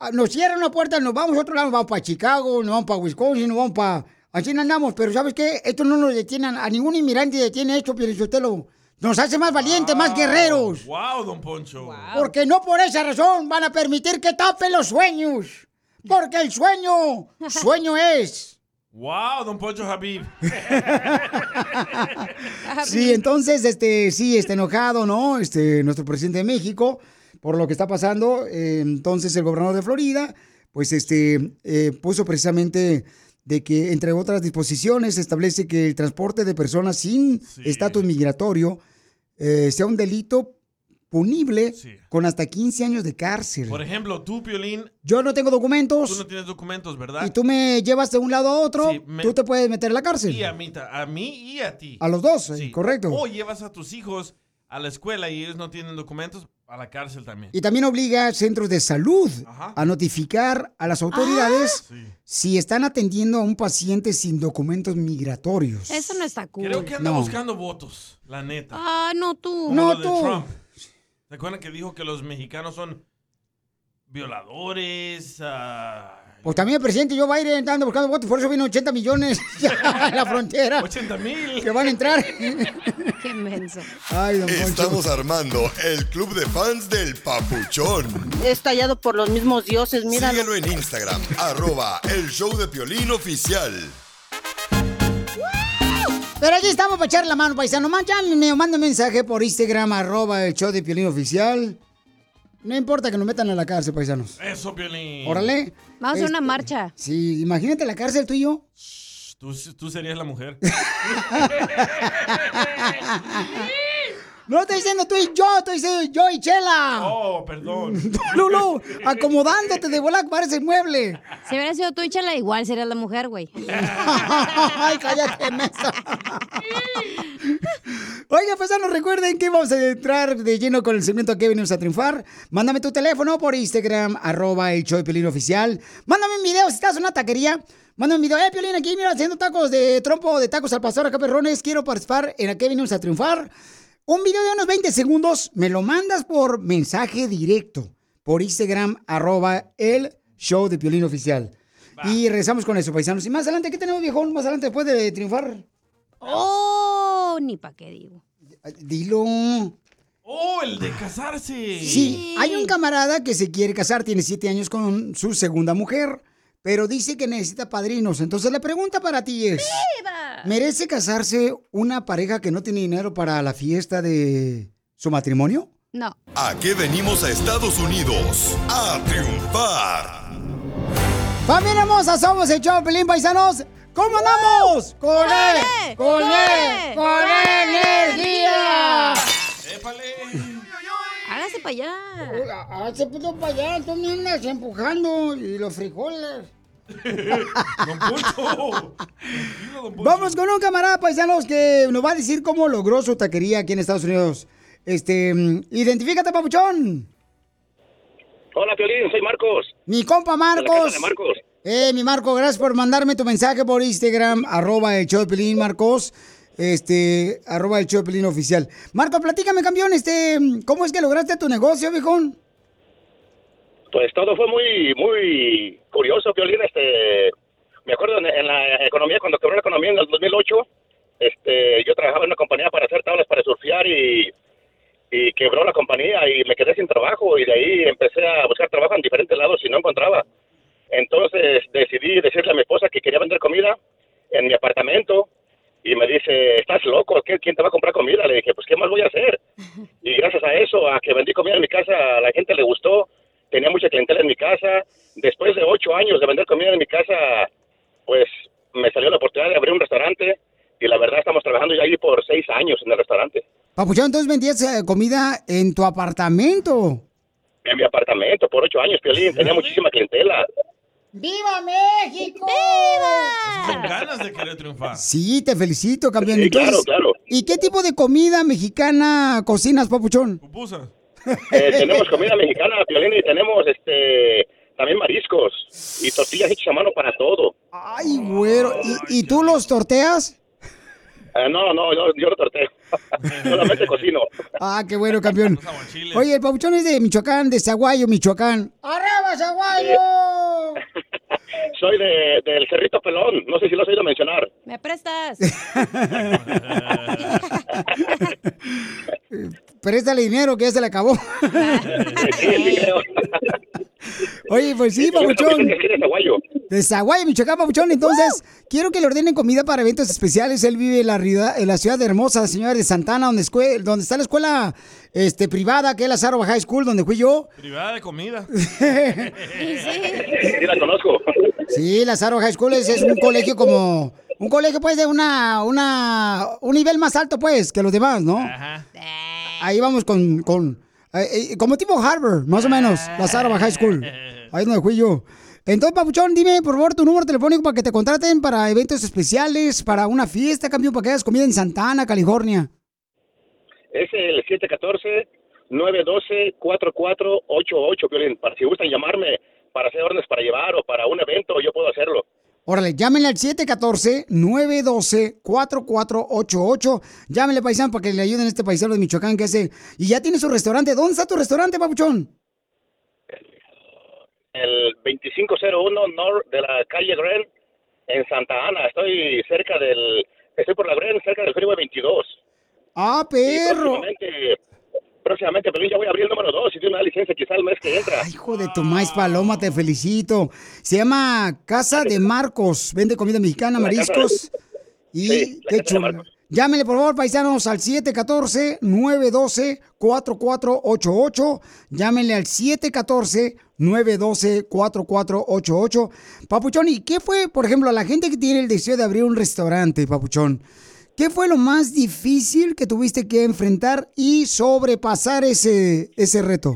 ah, nos cierran la puerta, nos vamos a otro lado, nos vamos para Chicago, nos vamos para Wisconsin, nos vamos para... Así andamos, pero ¿sabes qué? Esto no nos detiene, a ningún inmigrante detiene esto, Pielichotelo. nos hace más valientes, más guerreros. Wow, don Poncho. Porque no por esa razón van a permitir que tapen los sueños. Porque el sueño, sueño es. Wow, don Poncho Habib. Sí, entonces, este, sí, está enojado, ¿no? Este, nuestro presidente de México, por lo que está pasando. Eh, entonces, el gobernador de Florida, pues, este, eh, puso precisamente de que, entre otras disposiciones, establece que el transporte de personas sin estatus migratorio eh, sea un delito punible con hasta 15 años de cárcel. Por ejemplo, tú, Piolín, Yo no tengo documentos tú no tienes documentos, ¿verdad? y tú me llevas de un lado a otro, Sí, me- tú te puedes meter en la cárcel. Y a mí, a mí y a ti. A los dos, eh, correcto. O llevas a tus hijos a la escuela y ellos no tienen documentos, a la cárcel también. Y también obliga a centros de salud a notificar a las autoridades Ah, si están atendiendo a un paciente sin documentos migratorios. Eso no está cool. Creo que anda No. buscando votos, la neta. Ah, no tú. Como lo de Trump. ¿Se acuerdan que dijo que los mexicanos son violadores? ah, Pues también el presidente Joe Biden anda buscando votos, por eso vino 80 millones ya a la frontera. 80 mil. Que van a entrar. Qué menso. Ay, don. Estamos armando el club de fans del Papuchón. Es tallado por los mismos dioses, mira. Síguelo en Instagram, arroba el show de Piolín oficial. Pero aquí estamos para echar la mano, paisano. Mándame, manda mensaje por Instagram, arroba el show de Piolín Oficial. No importa que nos metan a la cárcel, paisanos. Eso, Piolín. Órale. Vamos a hacer una Este, marcha. Sí, imagínate la cárcel tú y yo. Tú, tú serías la mujer. No estoy diciendo tú y yo, estoy diciendo yo y Chela. Oh, perdón. Lulu, acomodándote de volar parece mueble. Si hubiera sido tú y Chela, igual serías la mujer, güey. Ay, cállate, mesa. Oiga, pues ya nos recuerden que vamos a entrar de lleno con el segmento que venimos a triunfar. Mándame tu teléfono por Instagram, arroba el show de oficial. Mándame un video si estás en una taquería. Mándame un video. Eh, Piolín, aquí mira, haciendo tacos de trompo, de tacos al pastor, acá perrones. Quiero participar en a qué venimos a triunfar. Un video de unos 20 segundos, me lo mandas por mensaje directo. Por Instagram, arroba el show de Piolín oficial. Y regresamos con eso, paisanos. Y más adelante, ¿qué tenemos, viejón? Más adelante, después de triunfar. Oh, ni pa' qué digo. Dilo. Oh, el de casarse. Sí, hay un camarada que se quiere casar, tiene siete años con su segunda mujer, pero dice que necesita padrinos. Entonces la pregunta para ti es, ¿merece casarse una pareja que no tiene dinero para la fiesta de su matrimonio? No. ¿A qué venimos a Estados Unidos? A triunfar. Familia hermosa, somos el show Pelín Paisanos. ¿Cómo andamos? ¡Con él! ¡Con él! ¡Con energía! Hágase para allá. Hágase puto para allá, tú me andas empujando y los frijoles. Don Poncho. Vamos con un camarada paisanos que nos va a decir cómo logró su taquería aquí en Estados Unidos. Este, mm, identifícate, papuchón. Hola, Piolín, soy Marcos. Mi compa Marcos. de Marcos. Eh, mi Marco, gracias por mandarme tu mensaje por Instagram, arroba el show de Pelín, Marcos. Este, arroba el show de Pelín oficial. Marco, platícame, campeón, este, ¿cómo es que lograste tu negocio, viejón? Pues todo fue muy, muy curioso, Piolín. Este, me acuerdo en, en la economía, cuando quebró la economía en el 2008, este, yo trabajaba en una compañía para hacer tablas para surfear y, y quebró la compañía y me quedé sin trabajo y de ahí empecé a buscar trabajo en diferentes lados y no encontraba. Entonces decidí decirle a mi esposa que quería vender comida en mi apartamento y me dice, estás loco, ¿Qué- ¿quién te va a comprar comida? Le dije, pues ¿qué más voy a hacer? Y gracias a eso, a que vendí comida en mi casa, a la gente le gustó, tenía mucha clientela en mi casa. Después de ocho años de vender comida en mi casa, pues me salió la oportunidad de abrir un restaurante y la verdad estamos trabajando ya ahí por seis años en el restaurante, Papuchón, entonces vendías eh, comida en tu apartamento. en mi apartamento por ocho años, Piolín, tenía muchísima clientela. ¡Viva México! Son ganas de querer triunfar. Sí, te felicito, campeón. Sí, Entonces, claro, claro. ¿Y qué tipo de comida mexicana cocinas, papuchón? Pupusa. Eh, tenemos comida mexicana, Piolín, y tenemos este también mariscos y tortillas hechas a mano para todo. Ay, güero. ¿Y, y tú los torteas? Eh, no, no, yo, yo no torteo. Solamente cocino. Ah, qué bueno, campeón. Oye, el papuchón es de Michoacán, de Zaguayo, Michoacán. ¡Arriba, Zaguayo! soy de, del Cerrito Pelón. No sé si lo has oído mencionar. ¿Me prestas? Préstale dinero que ya se le acabó. Sí, sí. Oye, pues sí, papuchón. De Zaguayo, Michoacán, papuchón. Entonces, quiero que le ordenen comida para eventos especiales. Él vive en la, riuda- en la ciudad de Hermosa, señora de Santana, donde, está la escuela este, privada, que es la Sarova High School, donde fui yo. Privada de comida. Sí, la conozco. Sí, la Sarova High School es, es un colegio como... Un colegio, pues, de una, una... Un nivel más alto, pues, que los demás, ¿no? Ahí vamos con... con eh, eh, como tipo Harvard, más o menos, la Sarova High School. Ahí es donde fui yo. Entonces, Papuchón, dime, por favor, tu número telefónico para que te contraten para eventos especiales, para una fiesta, campeón, para que hagas comida en Santana, California. Es el 714-912-4488, Piolín. Para si gustan llamarme para hacer órdenes para llevar o para un evento, yo puedo hacerlo. Órale, llámenle al 714-912-4488. Llámenle, paisano, para que le ayuden a este paisano de Michoacán que hace... Y ya tiene su restaurante. ¿Dónde está tu restaurante, Papuchón? El 2501 North de la calle Gren en Santa Ana. Estoy cerca del... Estoy por la Gren, cerca del Freeway 22. ¡Ah, perro! Próximamente, Piolín, ya voy a abrir el número 2 y tiene una licencia quizá el mes que entra. Hijo de maíz paloma, te felicito. Se llama Casa de Marcos. Vende comida mexicana, mariscos. Y Sí, qué chulo. Llámenle, por favor, paisanos, al 714-912-4488. Llámenle al 714-912-4488. Papuchón, ¿y qué fue, por ejemplo, a la gente que tiene el deseo de abrir un restaurante, Papuchón? ¿Qué fue lo más difícil que tuviste que enfrentar y sobrepasar ese, ese reto?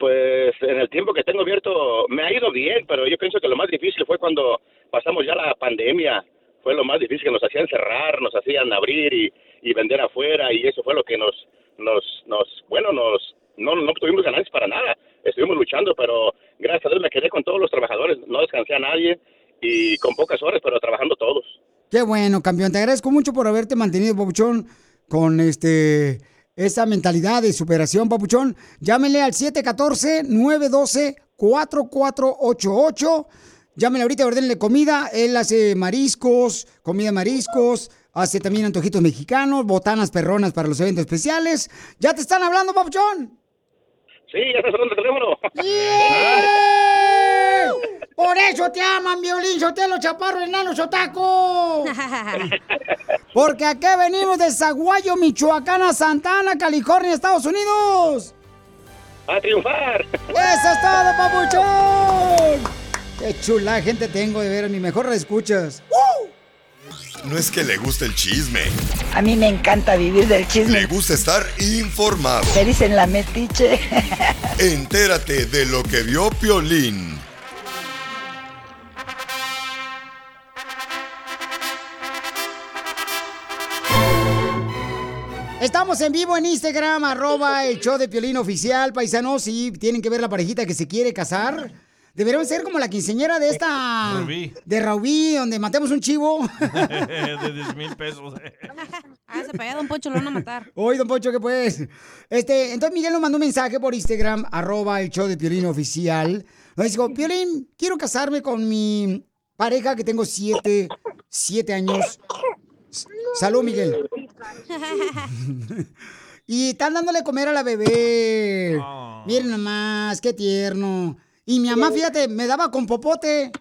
Pues en el tiempo que tengo abierto me ha ido bien, pero yo pienso que lo más difícil fue cuando pasamos ya la pandemia. Fue lo más difícil que nos hacían cerrar, nos hacían abrir y, vender afuera y eso fue lo que nos, nos, nos, bueno, nos, no, no tuvimos ganancias para nada. Estuvimos luchando, pero gracias a Dios me quedé con todos los trabajadores, no descansé a nadie y con pocas horas, pero trabajando todos. Qué bueno, campeón. Te agradezco mucho por haberte mantenido, Papuchón, con este esa mentalidad de superación, Papuchón. Llámenle al 714-912-4488. Llámenle ahorita, ordenle comida. Él hace mariscos, comida de mariscos, hace también antojitos mexicanos, botanas perronas para los eventos especiales. ¿Ya te están hablando, Papuchón? Sí, ya está sonando el teléfono. Por eso te aman, violín, sotelo, chaparro, enano, sotaco. Porque aquí venimos de Zaguayo, Michoacán, a Santana, California, Estados Unidos. ¡A triunfar! ¡Eso es todo, papuchón! Qué chula gente tengo de ver, mi mejor la escuchas. No es que le guste el chisme, A mí me encanta vivir del chisme. le gusta estar informado. Me dicen la metiche. Entérate de lo que vio Piolín. Estamos en vivo en Instagram, arroba el show de Piolín Oficial, paisanos, y tienen que ver la parejita que se quiere casar. Deberían ser como la quinceñera de esta... Rubí. De Raubí, donde matemos un chivo. de 10 mil pesos. Ah, se pega Don Poncho, lo van a matar. Oye, don Poncho, ¿qué pues? Este, entonces Miguel nos mandó un mensaje por Instagram, arroba el show de Piolín Oficial. Nos dijo, Piolín, quiero casarme con mi pareja que tengo siete, siete años. Salud, Miguel. y están dándole comer a la bebé. Miren nomás, qué tierno. Y mi mamá, fíjate, me daba con popote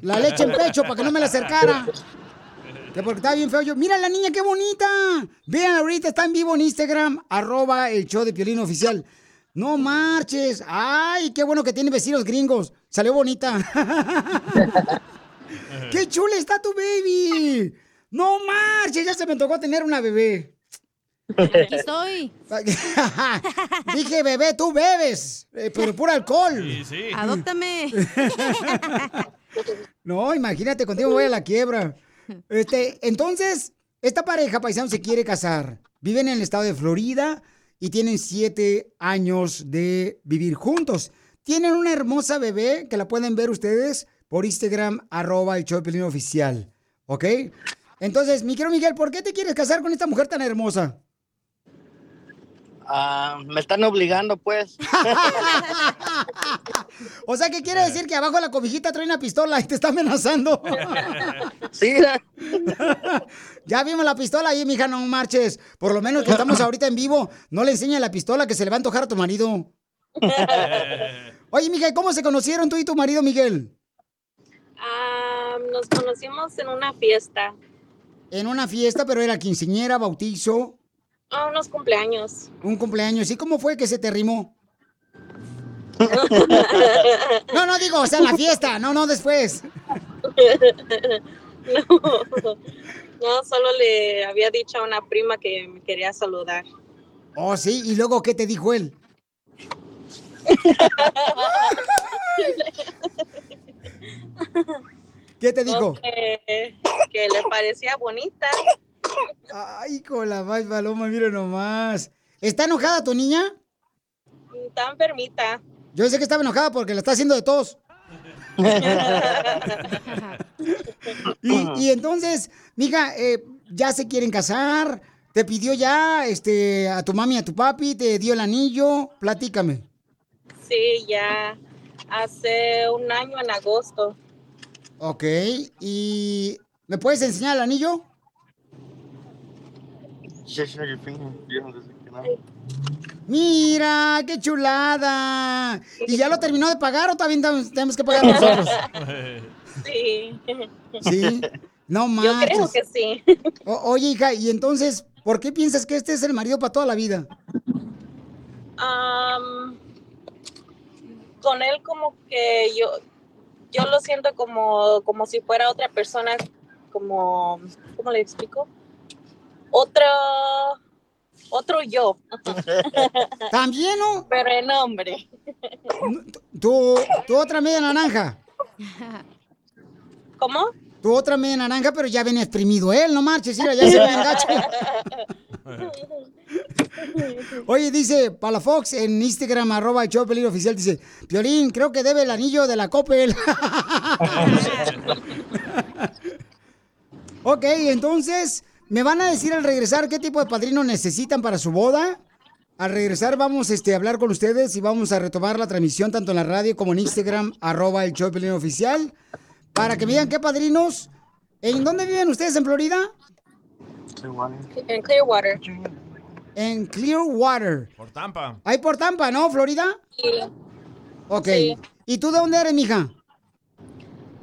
la leche en pecho para que no me la acercara. Que porque estaba bien feo yo. Mira la niña, qué bonita. Vean ahorita, está en vivo en Instagram, arroba el show de Piolín Oficial. No marches. Ay, qué bueno que tiene vecinos gringos. Salió bonita. qué chula está tu baby. No marches, ya se me tocó tener una bebé. Aquí estoy. Dije, bebé, tú bebes, eh, pero puro alcohol. Sí, sí. Adóptame. No, imagínate, contigo voy a la quiebra. Este, entonces, esta pareja paisano se quiere casar. Viven en el estado de Florida y tienen siete años de vivir juntos. Tienen una hermosa bebé que la pueden ver ustedes por Instagram, arroba el show oficial. ¿Ok? Entonces, mi querido Miguel, ¿por qué te quieres casar con esta mujer tan hermosa? Ah, me están obligando, pues. O sea, ¿qué quiere decir? Que abajo de la cobijita trae una pistola y te está amenazando. Sí. Ya vimos la pistola ahí, mija, no marches. Por lo menos que estamos ahorita en vivo, no le enseña la pistola que se le va a antojar a tu marido. Oye, mija, ¿y ¿cómo se conocieron tú y tu marido, Miguel? Ah, nos conocimos en una fiesta, En una fiesta, pero era quinceñera, bautizo, a unos cumpleaños. un cumpleaños. ¿Y cómo fue que se te rimó? No, no digo, o sea, en la fiesta, no, no después. no, no, solo le había dicho a una prima que me quería saludar. Oh, sí, y luego, ¿qué te dijo él? ¿Qué te dijo? Que, que le parecía bonita. Ay, con la más paloma, mira nomás. ¿Está enojada tu niña? Está enfermita. Yo sé que estaba enojada porque la está haciendo de tos. Y, y entonces, mija, eh, ya se quieren casar. Te pidió ya este, a tu mami y a tu papi, te dio el anillo. Platícame. Sí, ya hace un año en agosto. Ok, ¿y me puedes enseñar el anillo? Mira, qué chulada. ¿Y ya lo terminó de pagar o también tenemos que pagar nosotros? Sí. Sí. No Yo manches. creo que sí. O- oye, hija, y entonces, ¿por qué piensas que este es el marido para toda la vida? Am, con él como que yo yo lo siento como como si fuera otra persona como cómo le explico otro otro yo ¿También, no? pero en hombre Tu, tu otra media naranja. ¿Cómo? Tu otra media naranja, pero ya viene exprimido él, no marches, mira, ya se ve bien gacho. Oye, dice Palafox en Instagram, arroba de Pelín oficial, dice, Piolín, creo que debe el anillo de la Coppel. ok, entonces, ¿me van a decir al regresar qué tipo de padrino necesitan para su boda? Al regresar vamos este, a hablar con ustedes y vamos a retomar la transmisión tanto en la radio como en Instagram, arroba el Pelín oficial, para que me digan qué padrinos. ¿En dónde viven ustedes en Florida? En Clearwater En Clearwater. Por Tampa. Ahí por Tampa, ¿no, Florida? Sí. Ok. Sí. ¿Y tú de dónde eres, mija?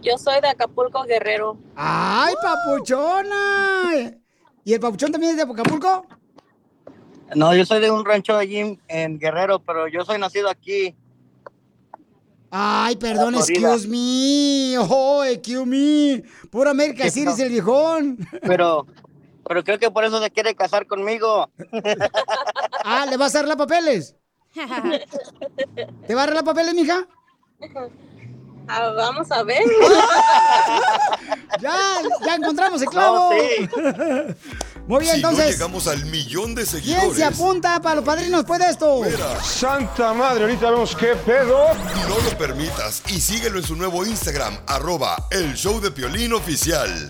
yo soy de Acapulco Guerrero ¡Ay, papuchona! ¿Y el papuchón también es de Acapulco? No, yo soy de un rancho allí en, Guerrero, pero yo soy nacido aquí. Ay, perdón, excuse me. Oh, excuse me. Pura América ¿Qué City no? es el viejón. Pero, pero creo que por eso se quiere casar conmigo. Ah, ¿le vas a dar los papeles? ¿Te va a dar los papeles, mija? Ah, vamos a ver Ya, ya encontramos el clavo. Muy bien, si no entonces, llegamos al millón de ¿quién seguidores, se apunta para los padrinos después de esto? Santa madre, ahorita vemos qué pedo. no lo permitas y síguelo en su nuevo Instagram, arroba el show de Piolín oficial.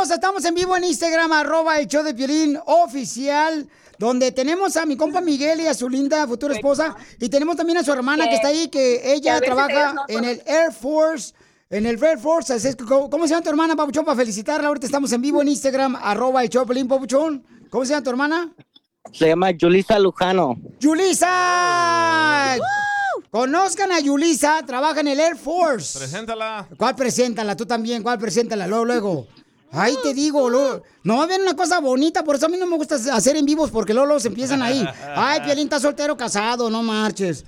Hermosa, estamos en vivo en Instagram, arroba el show de Piolín oficial, donde tenemos a mi compa Miguel y a su linda futura esposa, y tenemos también a su hermana que está ahí, que ella trabaja no en el Air Force, en el Air Force. Así es que, ¿Cómo, se llama tu hermana, Papuchón? Para felicitarla. Ahorita estamos en vivo en Instagram, arroba el show de Piolín, Papuchón. ¿Cómo se llama tu hermana? Se llama Julisa Lujano. ¡Yulisa! Conozcan a Yulisa, trabaja en el Air Force. Preséntala. ¿Cuál preséntala? Tú también, ¿cuál preséntala? Luego, luego. Ahí te digo, luego. no ven una cosa bonita, por eso a mí no me gusta hacer en vivos, porque luego, se empiezan ahí. Ay, Piolín está soltero, casado, no marches.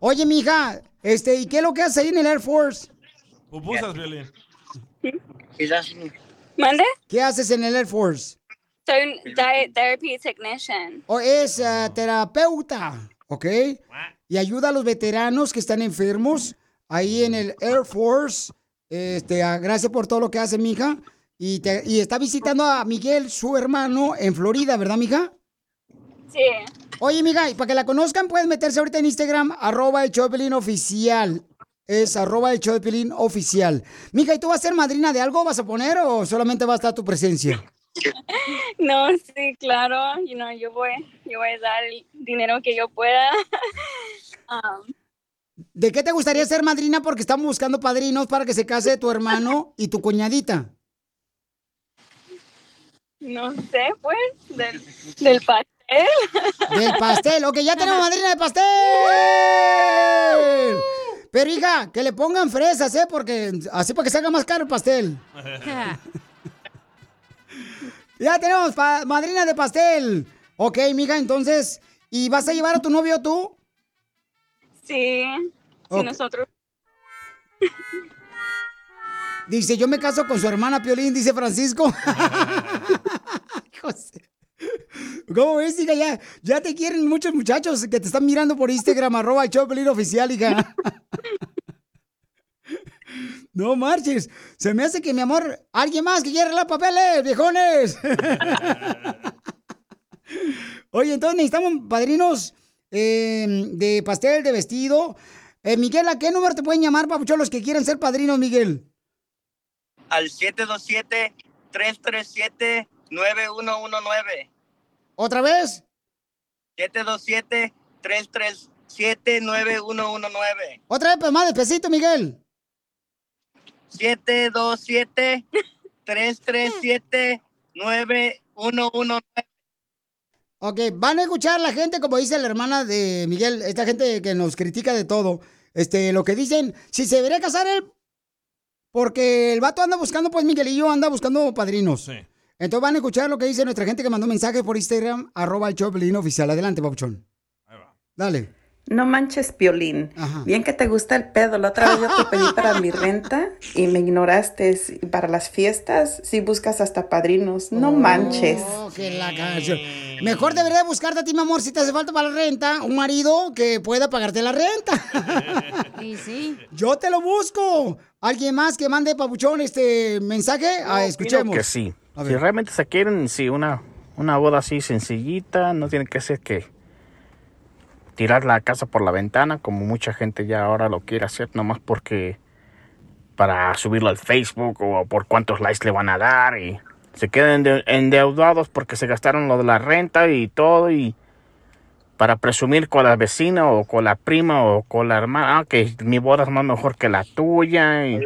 Oye, mija, este, ¿y qué es lo que haces ahí en el Air Force? Pupusas. ¿Mande? ¿Qué haces en el Air Force? Soy un diet therapy technician. O es eh, terapeuta, ¿ok? Y ayuda a los veteranos que están enfermos ahí en el Air Force. Este, ah, gracias por todo lo que hace, mija. Y, te- y está visitando a Miguel, su hermano, en Florida, ¿verdad, mija? Sí. Oye, mija, y para que la conozcan, puedes meterse ahorita en Instagram, arroba el Piolín oficial. Es arroba el oficial. Mija, ¿y tú vas a ser madrina de algo? ¿Vas a poner o solamente va a estar tu presencia? No, sí, claro. You know, yo voy, yo voy a dar el dinero que yo pueda. Um, ¿De qué te gustaría ser madrina? Porque estamos buscando padrinos para que se case tu hermano y tu cuñadita. No sé, pues, del, del pastel. Del pastel. Ok, ya tenemos madrina de pastel. Pero hija, que le pongan fresas, ¿eh? Porque así para que salga más caro el pastel. Ya tenemos madrina de pastel. Ok, mija, entonces, ¿y vas a llevar a tu novio tú? Sí, Ok. sí, nosotros. Dice, yo me caso con su hermana Piolín, dice Francisco. José. ¿Cómo ves, hija? Ya, ya te quieren muchos muchachos que te están mirando por Instagram, arroba el show oficial, hija. No marches. Se me hace que, mi amor, alguien más que quiera arreglar papeles, viejones. Oye, entonces necesitamos padrinos eh, de pastel, de vestido. Eh, Miguel, ¿a qué número te pueden llamar, papuchón, los que quieran ser padrinos, Miguel? Al 727-337-9119. ¿Otra vez? 727-337-9119. Otra vez, pues más despacito, Miguel. 727-337-9119. Ok, van a escuchar la gente, como dice la hermana de Miguel, esta gente que nos critica de todo. Este, lo que dicen, si se debería casar él, porque el vato anda buscando, pues Miguelillo anda buscando padrinos. Entonces van a escuchar lo que dice nuestra gente que mandó mensaje por Instagram, arroba el Choplin oficial. Adelante, papuchón. Dale. No manches, Piolín. Bien que te gusta el pedo. La otra vez yo te pedí para mi renta y me ignoraste. Y Para las fiestas, sí buscas hasta padrinos. No manches. Oh, que la canción. Mejor debería buscarte a ti, mi amor, si te hace falta para la renta, un marido que pueda pagarte la renta. Y sí. Yo te lo busco. ¿Alguien más que mande, papuchón, este mensaje? Ah, escuchemos. que sí. A Si realmente se quieren, sí, una, una boda así sencillita, no tiene que ser que tirar la casa por la ventana, como mucha gente ya ahora lo quiere hacer, nomás porque para subirlo al Facebook o por cuántos likes le van a dar y se quedan ende- endeudados porque se gastaron lo de la renta y todo y para presumir con la vecina o con la prima o con la hermana, ah, que mi boda es más mejor que la tuya y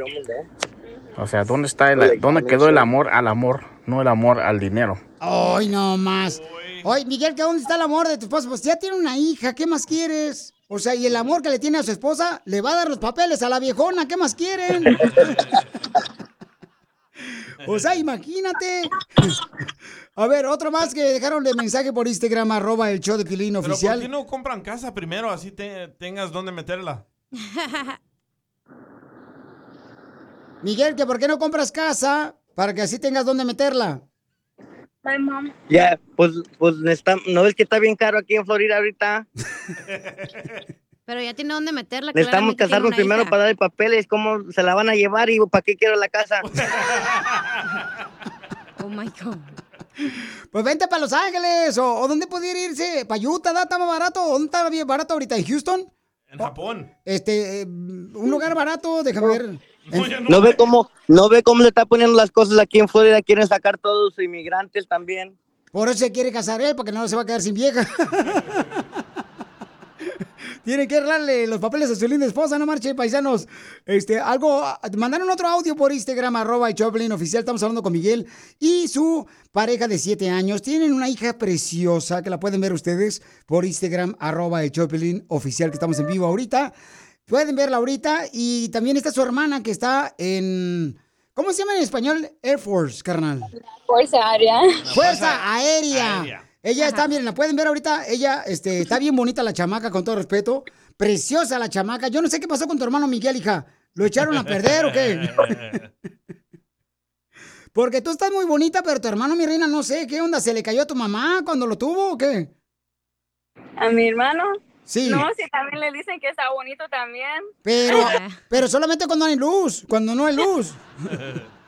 o sea, ¿dónde está el, dónde quedó el amor al amor, no el amor al dinero? Ay, no más. Oye, Miguel, ¿que ¿dónde está el amor de tu esposa? Pues ya tiene una hija, ¿qué más quieres? O sea, y el amor que le tiene a su esposa, le va a dar los papeles a la viejona, ¿qué más quieren? o sea, imagínate. A ver, otro más que dejaron de mensaje por Instagram, arroba el show de Pilín Pero ¿por oficial. qué no compran casa primero? Así te- tengas dónde meterla. Miguel, que por qué no compras casa para que así tengas dónde meterla. Ya, pues, pues necesita- ¿no ves que está bien caro aquí en Florida ahorita? Pero ya tiene dónde meterla. Necesitamos casarnos primero hija. para darle papeles, ¿cómo se la van a llevar y para qué quiero la casa? Oh my God. Pues vente para Los Ángeles o, o dónde pudiera irse. ¿Para Utah ¿da? está más barato? ¿Dónde está bien barato ahorita? ¿En Houston? En Japón. Este, eh, un lugar barato, déjame ver. En- ¿No ve cómo, no ve cómo se está poniendo las cosas aquí en Florida? Quieren sacar todos los inmigrantes también. Por eso se quiere casar él, porque no se va a quedar sin vieja. Tienen que darle los papeles a su linda esposa, no marche, paisanos. Este, algo, mandaron otro audio por Instagram, arroba el Choplin oficial. Estamos hablando con Miguel y su pareja de siete años. Tienen una hija preciosa que la pueden ver ustedes por Instagram, arroba el Choplin oficial, que estamos en vivo ahorita. Pueden verla ahorita. Y también está su hermana que está en. ¿Cómo se llama en español? Air Force, carnal. Fuerza aérea. Fuerza aérea. Ella está, miren, la pueden ver ahorita. Ella este, está bien bonita la chamaca, con todo respeto. Preciosa la chamaca. Yo no sé qué pasó con tu hermano Miguel, hija. ¿Lo echaron a perder o qué? Porque tú estás muy bonita, pero tu hermano, mi reina, no sé, ¿qué onda? ¿Se le cayó a tu mamá cuando lo tuvo o qué? ¿A mi hermano? Sí. No, sí, también le dicen que está bonito también. Pero, pero solamente cuando hay luz, cuando no hay luz.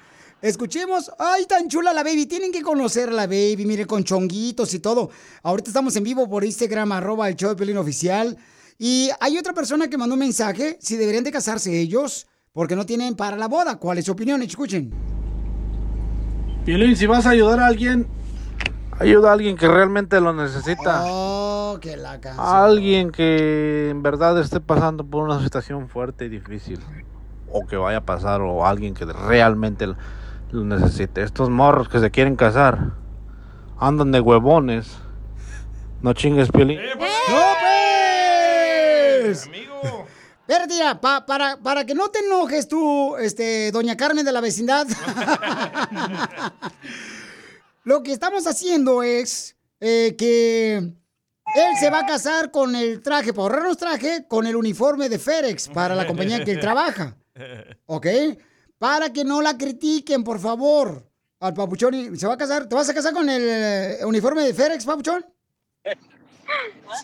Escuchemos, ay, tan chula la baby, tienen que conocer a la baby, mire, con chonguitos y todo. Ahorita estamos en vivo por Instagram, arroba el show de Pelín Oficial. Y hay otra persona que mandó un mensaje, si deberían de casarse ellos, porque no tienen para la boda. ¿Cuál es su opinión? Escuchen. Piolín, si vas a ayudar a alguien, ayuda a alguien que realmente lo necesita. Oh, que la canción. Alguien que en verdad esté pasando por una situación fuerte y difícil. O que vaya a pasar, o alguien que realmente lo necesite. Estos morros que se quieren casar andan de huevones. No chingues, Piolín. ¡No, pues! Espérate, ya, pa- para, para que no te enojes tú, este, doña Carmen de la vecindad. Lo que estamos haciendo es eh, que él se va a casar con el traje, para ahorrarnos traje, con el uniforme de FedEx para la compañía que él trabaja. ¿Ok? Para que no la critiquen, por favor. Al papuchón se va a casar. ¿Te vas a casar con el eh, uniforme de FedEx, papuchón?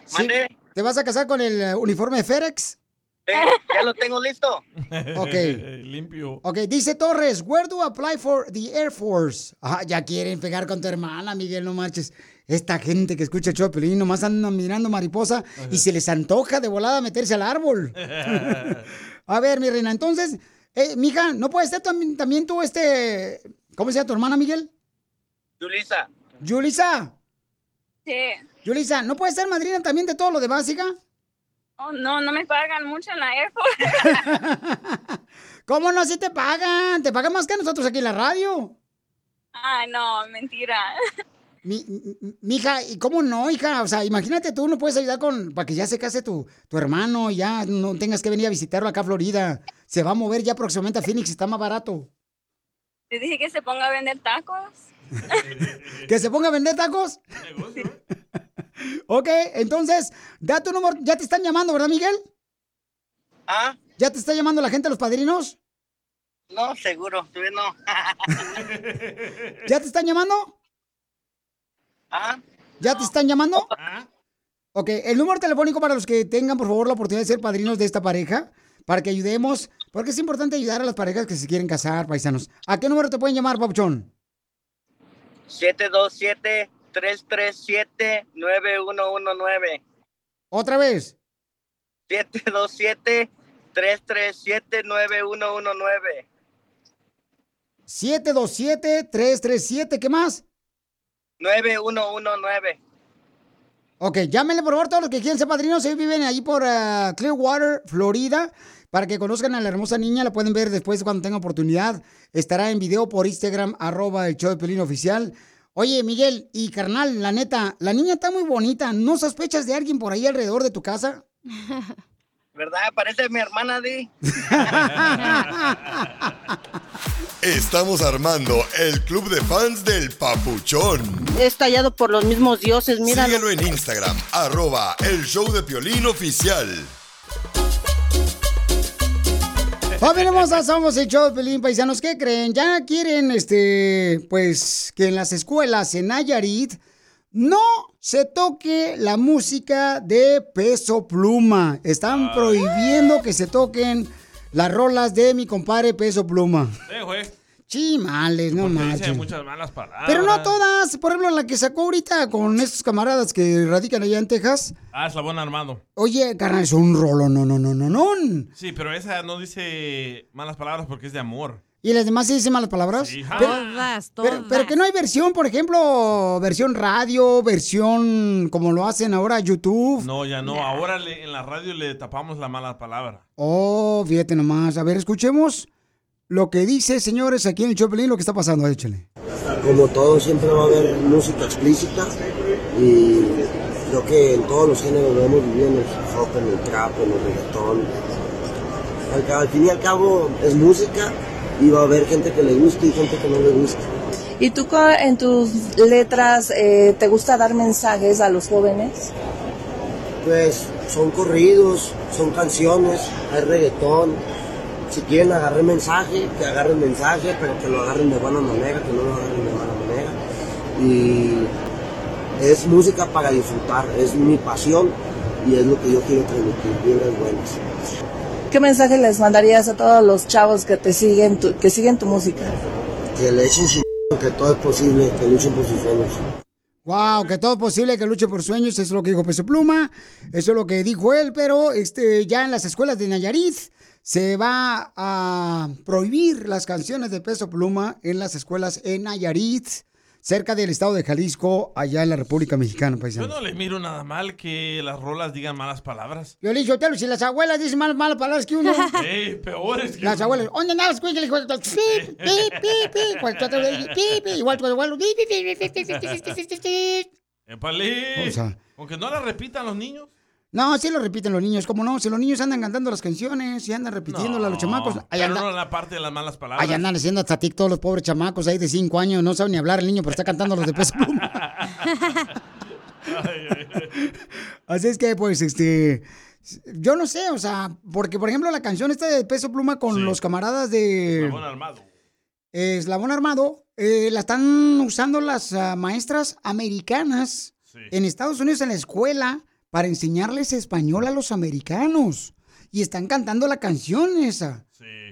Sí. ¿Te vas a casar con el eh, uniforme de FedEx? ya lo tengo listo. Ok. Limpio. Ok, dice Torres, where do I apply for the Air Force? Ah, ya quieren pegar con tu hermana, Miguel, no marches. Esta gente que escucha Piolín nomás andan mirando mariposa y se les antoja de volada meterse al árbol. A ver, mi reina, entonces, eh, mija, ¿no puedes ser también, también tú este... ¿Cómo se llama tu hermana, Miguel? Yulisa, Yulisa. Sí. Yulisa, ¿no puedes ser madrina también de todo lo de básica? Oh, no, no me pagan mucho en la Air Force. ¿Cómo no? Si te pagan. Te pagan más que nosotros aquí en la radio. Ay, no, mentira. Mi, mi- mija, ¿y cómo no, hija? O sea, imagínate tú, no puedes ayudar con, para que ya se case tu, tu hermano, y ya no tengas que venir a visitarlo acá a Florida. Se va a mover ya próximamente a Phoenix, está más barato. Te dije que se ponga a vender tacos. ¿Que se ponga a vender tacos? ok, entonces, da tu número, ya te están llamando, ¿verdad, Miguel? ¿Ah? ¿Ya te está llamando la gente, los padrinos? no, seguro, todavía no. ¿Ya te están llamando? ¿Ah? ¿Ya te están llamando? Ok, el número telefónico para los que tengan, por favor, la oportunidad de ser padrinos de esta pareja, para que ayudemos, porque es importante ayudar a las parejas que se quieren casar, paisanos. ¿A qué número te pueden llamar, Papuchón? 727-337-9119. Otra vez. 727-337-9119. 727-337, ¿qué más? 9119. Ok, llámenle por favor todos los que quieren ser padrinos. Ellos viven ahí por ah, Clearwater, Florida. Para que conozcan a la hermosa niña, la pueden ver después cuando tenga oportunidad. Estará en video por Instagram, arroba el show de Pelín Oficial. Oye, Miguel y carnal, la neta, la niña está muy bonita. ¿No sospechas de alguien por ahí alrededor de tu casa? ¿Verdad? Parece mi hermana Di. Estamos armando el club de fans del Papuchón. Es tallado por los mismos dioses, mira. Síguelo en Instagram, arroba el show de Piolín oficial. Familia hermosa, somos el show de Pelín Paisanos. ¿Qué creen? Ya quieren, este, pues, que en las escuelas en Nayarit no se toque la música de peso pluma. Están prohibiendo que se toquen las rolas de mi compadre peso pluma. Eh, güey. Chimales, no manches. muchas malas palabras. Pero no todas. Por ejemplo, la que sacó ahorita con estos camaradas que radican allá en Texas. Ah, Eslabón Armado. Oye, carnal, es un rolo, no, no, no, no, no. Sí, pero esa no dice malas palabras porque es de amor. ¿Y las demás sí dicen malas palabras? Todas, Pero, todas. pero que no hay versión, por ejemplo, versión radio, versión como lo hacen ahora YouTube. No, ya no. Ahora le- en la radio le tapamos la mala palabra. Oh, fíjate nomás. A ver, escuchemos lo que dice, señores, aquí en el Chopelín, lo que está pasando. Échale. Como todo, siempre va a haber música explícita y creo que en todos los géneros lo hemos vivido, en el hip hop, en el trap, en el reggaetón. Al, fin y al cabo es música y va a haber gente que le guste y gente que no le guste. ¿Y tú en tus letras eh, te gusta dar mensajes a los jóvenes? Pues son corridos, son canciones, hay reggaetón. Si quieren agarrar mensaje, que agarren mensaje, pero que lo agarren de buena manera, que no lo agarren de mala manera. Y es música para disfrutar, es mi pasión y es lo que yo quiero transmitir, vibras buenas. ¿Qué mensaje les mandarías a todos los chavos que te siguen, tu- que siguen tu música? Que le echen su que todo es posible, que luchen por sus sueños. Wow, que todo es posible que luche por sueños, eso es lo que dijo Peso Pluma, eso es lo que dijo él, pero este, ya en las escuelas de Nayarit se va a prohibir las canciones de Peso Pluma en las escuelas en Nayarit, cerca del estado de Jalisco, allá en la República Mexicana, Yo no le miro nada mal que las rolas digan malas palabras. Yo le dije, Otelo, si las abuelas dicen malas, malas palabras que uno. Ey, peores que Las abuelas, ¿dónde? Hijo de tu- Pi, pi, pi, pi. Igual tu abuelo. pi, pi, pi, pi, pi, pi, pi, pi, pi, pi, pi. Épale. O sea- Aunque no la repitan los niños. No, sí lo repiten los niños, ¿cómo no? Si los niños andan cantando las canciones y andan repitiéndolas a los chamacos. Ahí, Pero no la parte de las malas palabras. ahí andan haciendo hasta tic todos los pobres chamacos ahí de 5 años, no saben ni hablar el niño, pero está cantando los de peso pluma. Así es que, pues, este. Yo no sé, o sea, porque por ejemplo la canción esta de peso pluma con los camaradas de. Eslabón armado. Eslabón Armado, eh, la están usando las ah, maestras americanas en Estados Unidos en la escuela para enseñarles español a los americanos. Y están cantando la canción esa,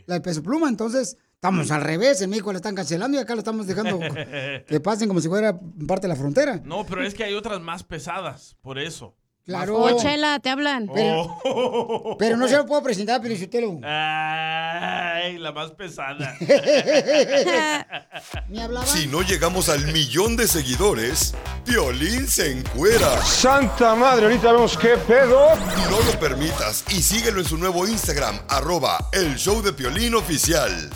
la de Peso Pluma. Entonces, estamos al revés. En México la están cancelando y acá la estamos dejando que pasen como si fuera parte de la frontera. No, pero es que hay otras más pesadas, por eso. Claro. Oh, Chela, te hablan. Oh. Pero no se lo puedo presentar, pero Sotelo. Ay, la más pesada. Si no llegamos al millón de seguidores, Piolín se encuera. Santa madre, ahorita vemos qué pedo. No lo permitas y síguelo en su nuevo Instagram, arroba el show de Piolín oficial.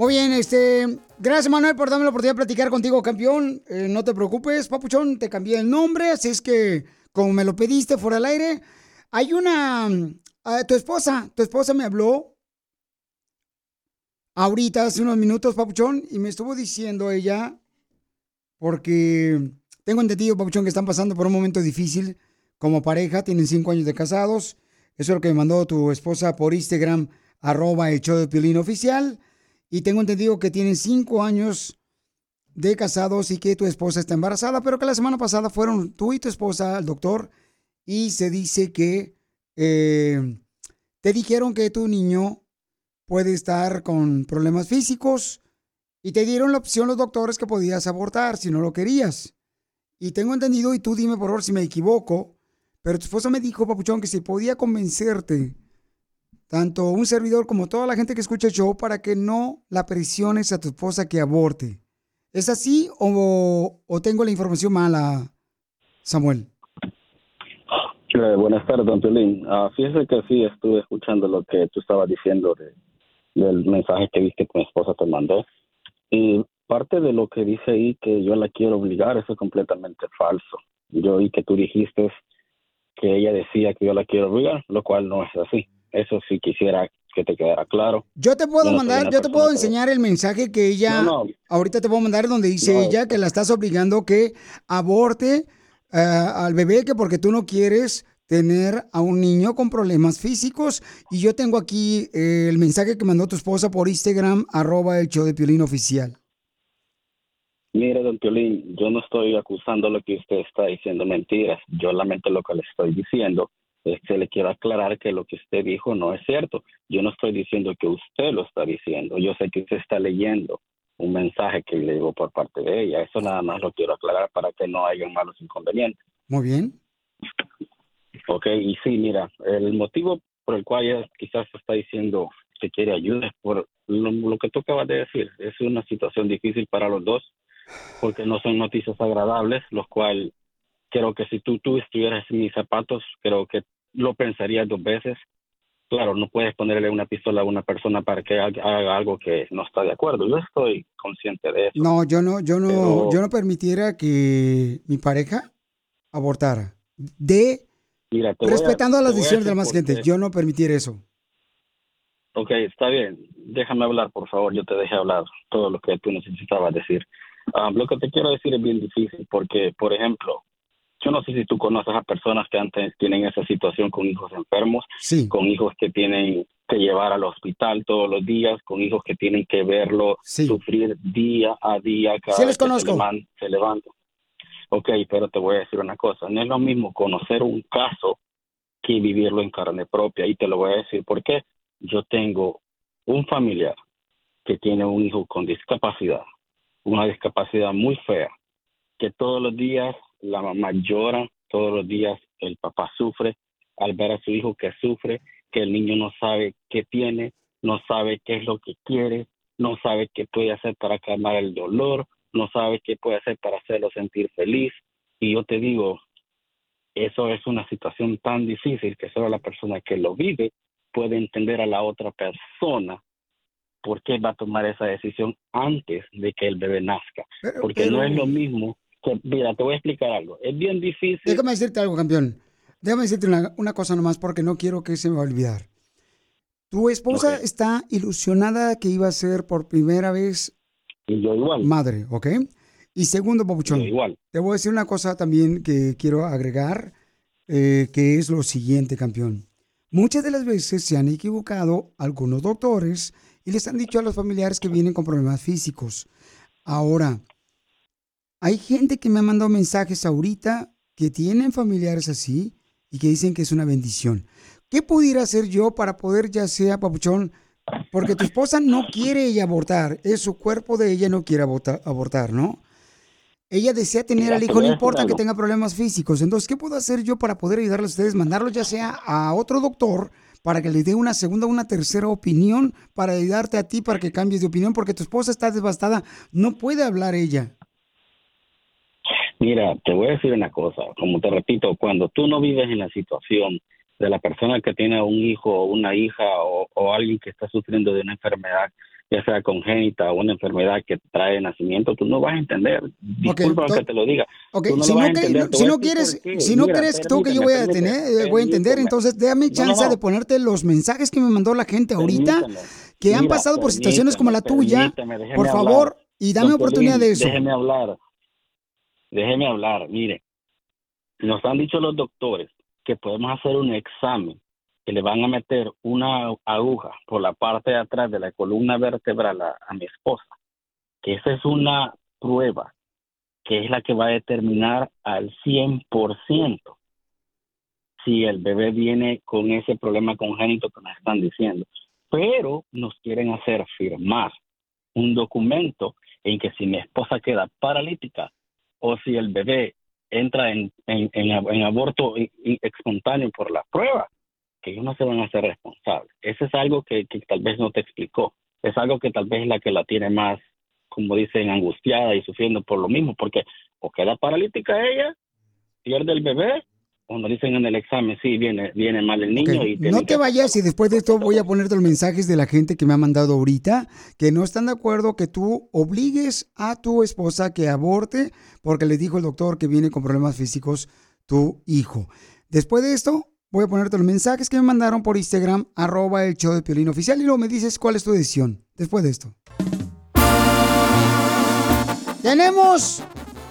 Muy bien, este. Gracias, Manuel, por darme la oportunidad de platicar contigo, campeón. Eh, no te preocupes, papuchón, te cambié el nombre, así es que, como me lo pediste fuera del aire, hay una. ah, tu esposa, tu esposa me habló ahorita, hace unos minutos, papuchón, y me estuvo diciendo ella, porque tengo entendido, papuchón, que están pasando por un momento difícil como pareja, tienen cinco años de casados. Eso es lo que me mandó tu esposa por Instagram, arroba el show de Piolín oficial. Y tengo entendido que tienen cinco años de casados y que tu esposa está embarazada, pero que la semana pasada fueron tú y tu esposa al doctor y se dice que eh, te dijeron que tu niño puede estar con problemas físicos y te dieron la opción los doctores que podías abortar si no lo querías. Y tengo entendido, y tú dime por favor si me equivoco, pero tu esposa me dijo, papuchón, que si podía convencerte tanto un servidor como toda la gente que escucha el show para que no la presiones a tu esposa que aborte. ¿Es así o, tengo la información mala, Samuel? Eh, buenas tardes, don Piolín. Ah, fíjese que sí, estuve escuchando lo que tú estabas diciendo de, del mensaje que viste que mi esposa te mandó. Y parte de lo que dice ahí que yo la quiero obligar, eso es completamente falso. Yo oí que tú dijiste que ella decía que yo la quiero obligar, lo cual no es así. Eso sí quisiera que te quedara claro. Yo te puedo Yo no soy mandar, yo te puedo que- enseñar el mensaje que ella, No, no. ahorita te puedo mandar donde dice ella que la estás obligando que aborte eh, al bebé que porque tú no quieres tener a un niño con problemas físicos. Y yo tengo aquí eh, el mensaje que mandó tu esposa por Instagram, arroba el show de Piolín oficial. Mire, don Piolín, yo no estoy acusando lo que usted está diciendo mentiras. Yo solamente lo que le estoy diciendo es que le quiero aclarar que lo que usted dijo no es cierto. Yo no estoy diciendo que usted lo está diciendo. Yo sé que usted está leyendo un mensaje que le llegó por parte de ella. Eso nada más lo quiero aclarar para que no haya malos inconvenientes. Muy bien. Ok, y sí, mira, el motivo por el cual ella quizás está diciendo que quiere ayuda es por lo, lo que tú acabas de decir. Es una situación difícil para los dos porque no son noticias agradables, los cuales creo que si tú, tú estuvieras en mis zapatos, creo que lo pensarías dos veces. Claro, no puedes ponerle una pistola a una persona para que haga algo que no está de acuerdo. Yo estoy consciente de eso. No, yo no, yo no, Pero- yo no permitiera que mi pareja abortara. De Mira, a- respetando te las a decisiones de la más gente. Yo no permitiera eso. Ok, está bien. Déjame hablar, por favor. Yo te dejé hablar todo lo que tú necesitabas decir. Ah, lo que te quiero decir es bien difícil porque, por ejemplo, yo no sé si tú conoces a personas que antes tienen esa situación con hijos enfermos, con hijos que tienen que llevar al hospital todos los días, con hijos que tienen que verlo sufrir día a día cada Sí, vez que se, levan- se levanta. Ok, pero te voy a decir una cosa. No es lo mismo conocer un caso que vivirlo en carne propia. Y te lo voy a decir por qué. Yo tengo un familiar que tiene un hijo con discapacidad, una discapacidad muy fea, que todos los días la mamá llora, todos los días el papá sufre al ver a su hijo que sufre, que el niño no sabe qué tiene, no sabe qué es lo que quiere, no sabe qué puede hacer para calmar el dolor, no sabe qué puede hacer para hacerlo sentir feliz. Y yo te digo, eso es una situación tan difícil que solo la persona que lo vive puede entender a la otra persona por qué va a tomar esa decisión antes de que el bebé nazca. Porque no es lo mismo. Mira, te voy a explicar algo. Es bien difícil. Déjame decirte algo, campeón. Déjame decirte una, una cosa nomás porque no quiero que se me va a olvidar. Tu esposa está ilusionada que iba a ser por primera vez Y yo igual. madre, ¿ok? Y segundo, Papuchón, igual. te voy a decir una cosa también que quiero agregar, eh, que es lo siguiente, campeón. Muchas de las veces se han equivocado algunos doctores y les han dicho a los familiares que vienen con problemas físicos. Ahora, hay gente que me ha mandado mensajes ahorita que tienen familiares así y que dicen que es una bendición. ¿Qué pudiera hacer yo para poder, ya sea, Papuchón, porque tu esposa no quiere ella abortar, es su cuerpo de ella no quiere abortar, abortar ¿no? Ella desea tener al hijo, no importa que tenga problemas físicos. Entonces, ¿qué puedo hacer yo para poder ayudarles a ustedes? Mandarlos ya sea a otro doctor para que les dé una segunda o una tercera opinión, para ayudarte a ti para que cambies de opinión, porque tu esposa está devastada, no puede hablar ella. Mira, te voy a decir una cosa, como te repito, cuando tú no vives en la situación de la persona que tiene un hijo o una hija o, o alguien que está sufriendo de una enfermedad, ya sea congénita o una enfermedad que trae nacimiento, tú no vas a entender. Disculpa to- que te lo diga. Ok, Tú no si lo no, que- entender, te si no quieres, si no Mira, crees tú que yo permíteme, voy a permíteme, tener, eh, voy a entender, permíteme. entonces dame No, chance de ponerte los mensajes que me mandó la gente ahorita, Permíteme. que han pasado por situaciones como la permíteme, tuya. permíteme, Por hablar. favor, y dame Don oportunidad de eso. Déjeme hablar. Déjeme hablar. Mire, nos han dicho los doctores que podemos hacer un examen, que le van a meter una aguja por la parte de atrás de la columna vertebral a, a mi esposa, que esa es una prueba que es la que va a determinar al 100% si el bebé viene con ese problema congénito que me están diciendo. Pero nos quieren hacer firmar un documento en que si mi esposa queda paralítica o si el bebé entra en, en, aborto espontáneo por la prueba, que ellos no se van a hacer responsables. Eso es algo que, que tal vez no te explicó. Es algo que tal vez es la que la tiene más, como dicen, angustiada y sufriendo por lo mismo, porque o queda paralítica ella, pierde el bebé, o nos dicen en el examen, sí, viene, viene mal el niño y No que te vayas y después de esto voy a ponerte los mensajes de la gente que me ha mandado ahorita que no están de acuerdo que tú obligues a tu esposa que aborte porque le dijo el doctor que viene con problemas físicos tu hijo. Después de esto voy a ponerte los mensajes que me mandaron por Instagram arroba el show de Piolín oficial y luego me dices cuál es tu decisión después de esto. Tenemos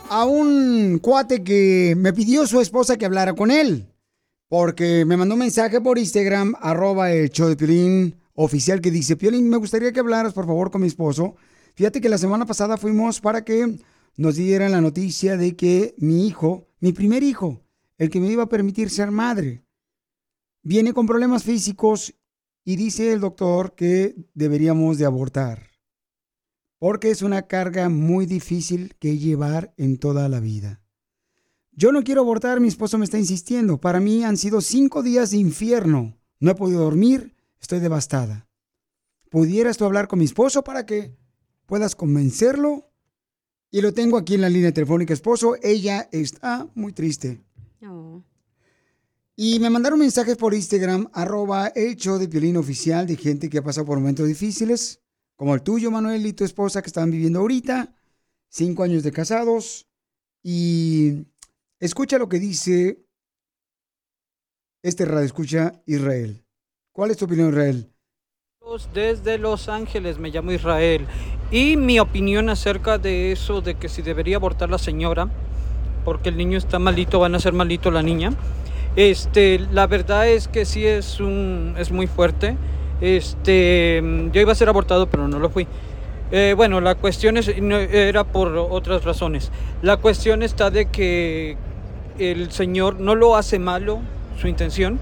a un cuate que me pidió su esposa que hablara con él. Porque me mandó un mensaje por Instagram, arroba el de Piolín oficial, que dice, Piolín, me gustaría que hablaras, por favor, con mi esposo. Fíjate que la semana pasada fuimos para que nos dieran la noticia de que mi hijo, mi primer hijo, el que me iba a permitir ser madre, viene con problemas físicos y dice el doctor que deberíamos de abortar. Porque es una carga muy difícil que llevar en toda la vida. Yo no quiero abortar, mi esposo me está insistiendo. Para mí han sido cinco días de infierno. No he podido dormir, estoy devastada. ¿Pudieras tú hablar con mi esposo para que puedas convencerlo? Y lo tengo aquí en la línea telefónica, esposo. Ella está muy triste. Y me mandaron mensajes por Instagram, arroba show de Piolín oficial, de gente que ha pasado por momentos difíciles, como el tuyo, Manuel, y tu esposa que están viviendo ahorita, cinco años de casados. Y escucha lo que dice este radio, escucha Israel. ¿Cuál es tu opinión, Israel? Desde Los Ángeles, me llamo Israel. Y mi opinión acerca de eso, de que si debería abortar la señora, porque el niño está malito, van a ser malito la niña. Este, la verdad es que sí es un, es muy fuerte. Este, yo iba a ser abortado, pero no lo fui. Eh, bueno, la cuestión es, no, era por otras razones. La cuestión está de que el Señor no lo hace malo, su intención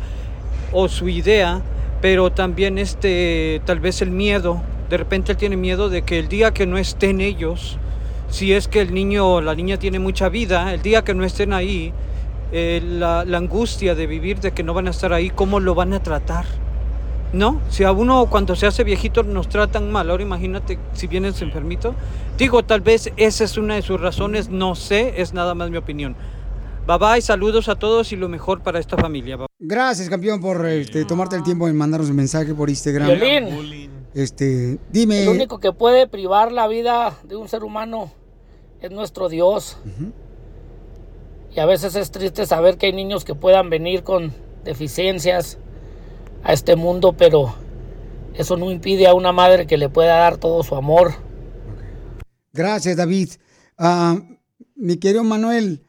o su idea, pero también este, tal vez el miedo. De repente él tiene miedo de que el día que no estén ellos, si es que el niño o la niña tiene mucha vida, el día que no estén ahí, eh, la angustia de vivir de que no van a estar ahí, ¿cómo lo van a tratar? ¿No? Si a uno cuando se hace viejito nos tratan mal, ahora imagínate si vienes enfermito. Digo, tal vez esa es una de sus razones, no sé, es nada más mi opinión. Bye bye, saludos a todos y lo mejor para esta familia. Bye. Gracias, campeón, por este, tomarte el tiempo en mandarnos un mensaje por Instagram. Piolín. Este, dime. El único que puede privar la vida de un ser humano es nuestro Dios. Y a veces es triste saber que hay niños que puedan venir con deficiencias a este mundo, pero eso no impide a una madre que le pueda dar todo su amor. Gracias, David. Ah, mi querido Manuel,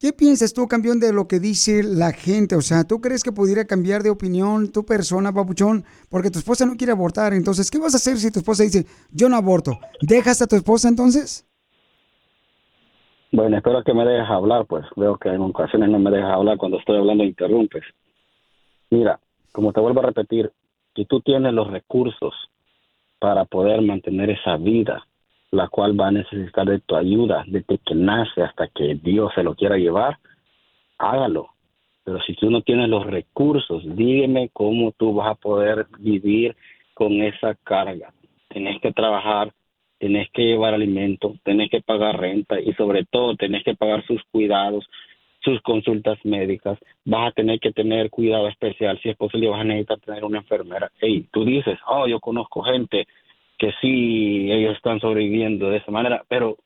¿qué piensas tú, campeón, de lo que dice la gente? O sea, ¿tú crees que pudiera cambiar de opinión tu persona, papuchón? Porque tu esposa no quiere abortar. Entonces, ¿qué vas a hacer si tu esposa dice, yo no aborto? ¿Dejas a tu esposa entonces? Bueno, espero que me dejes hablar, pues veo que en ocasiones no me dejas hablar, cuando estoy hablando interrumpes. Mira, como te vuelvo a repetir, si tú tienes los recursos para poder mantener esa vida, la cual va a necesitar de tu ayuda desde que nace hasta que Dios se lo quiera llevar, hágalo. Pero si tú no tienes los recursos, dígame cómo tú vas a poder vivir con esa carga. Tienes que trabajar, tenés que llevar alimento, tenés que pagar renta y sobre todo tenés que pagar sus cuidados, sus consultas médicas, vas a tener que tener cuidado especial, si es posible vas a necesitar tener una enfermera. Hey, tú dices, oh, yo conozco gente que sí, ellos están sobreviviendo de esa manera, pero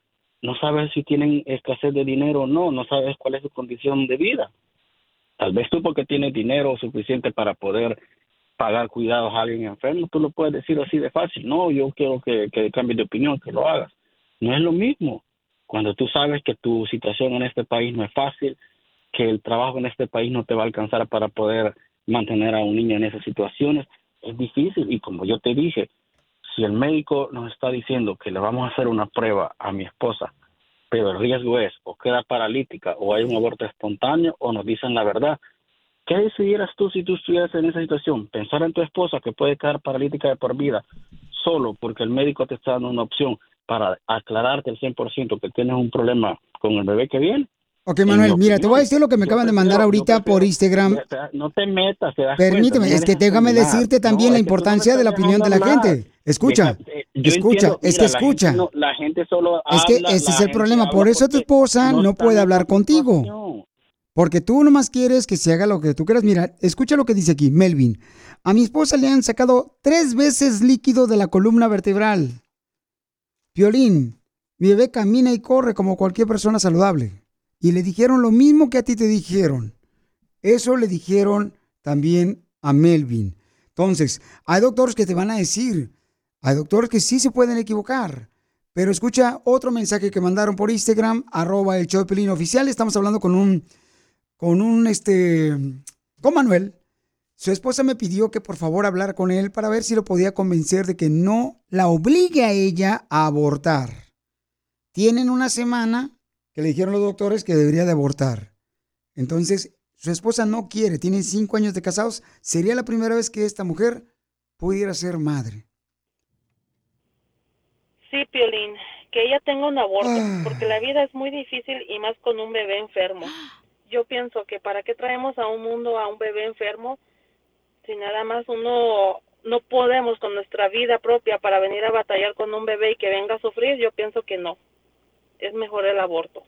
no sabes si tienen escasez de dinero o no, no sabes cuál es su condición de vida. Tal vez tú porque tienes dinero suficiente para poder pagar cuidados a alguien enfermo, tú lo puedes decir así de fácil. No, yo quiero que, que cambies de opinión, que lo hagas. No es lo mismo. Cuando tú sabes que tu situación en este país no es fácil, que el trabajo en este país no te va a alcanzar para poder mantener a un niño en esas situaciones, es difícil. Y como yo te dije, si el médico nos está diciendo que le vamos a hacer una prueba a mi esposa, pero el riesgo es o queda paralítica o hay un aborto espontáneo o nos dicen la verdad, ¿Qué decidieras tú si tú estuvieras en esa situación? Pensar en tu esposa que puede quedar paralítica de por vida solo porque el médico te está dando una opción para aclararte el 100% que tienes un problema con el bebé que viene. Ok, Manuel, mira, te voy a decir lo que me acaban de mandar ahorita por Instagram. No te metas, te das Permíteme, cuenta, es que déjame decirte también la importancia de la opinión de la gente. Escucha, eh, yo escucha, entiendo, es que la escucha. gente La gente solo Es que habla, ese es el problema, por eso tu esposa no, puede hablar contigo. Porque tú nomás quieres que se haga lo que tú quieras. Mira, escucha lo que dice aquí, Melvin. A mi esposa le han sacado tres veces líquido de la columna vertebral. Violín, mi bebé camina y corre como cualquier persona saludable. Y le dijeron lo mismo que a ti te dijeron. Eso le dijeron también a Melvin. Entonces, hay doctores que te van a decir, hay doctores que sí se pueden equivocar. Pero escucha otro mensaje que mandaron por Instagram, arroba el Pelín oficial. Estamos hablando con un, con un, este, con Manuel. Su esposa me pidió que por favor hablar con él para ver si lo podía convencer de que no la obligue a ella a abortar. Tienen una semana que le dijeron los doctores que debería de abortar. Entonces, su esposa no quiere, tiene cinco años de casados. Sería la primera vez que esta mujer pudiera ser madre. Sí, Piolín. que ella tenga un aborto, porque la vida es muy difícil y más con un bebé enfermo. Yo pienso que para qué traemos a un mundo a un bebé enfermo si nada más uno no podemos con nuestra vida propia para venir a batallar con un bebé y que venga a sufrir, yo pienso que no. Es mejor el aborto.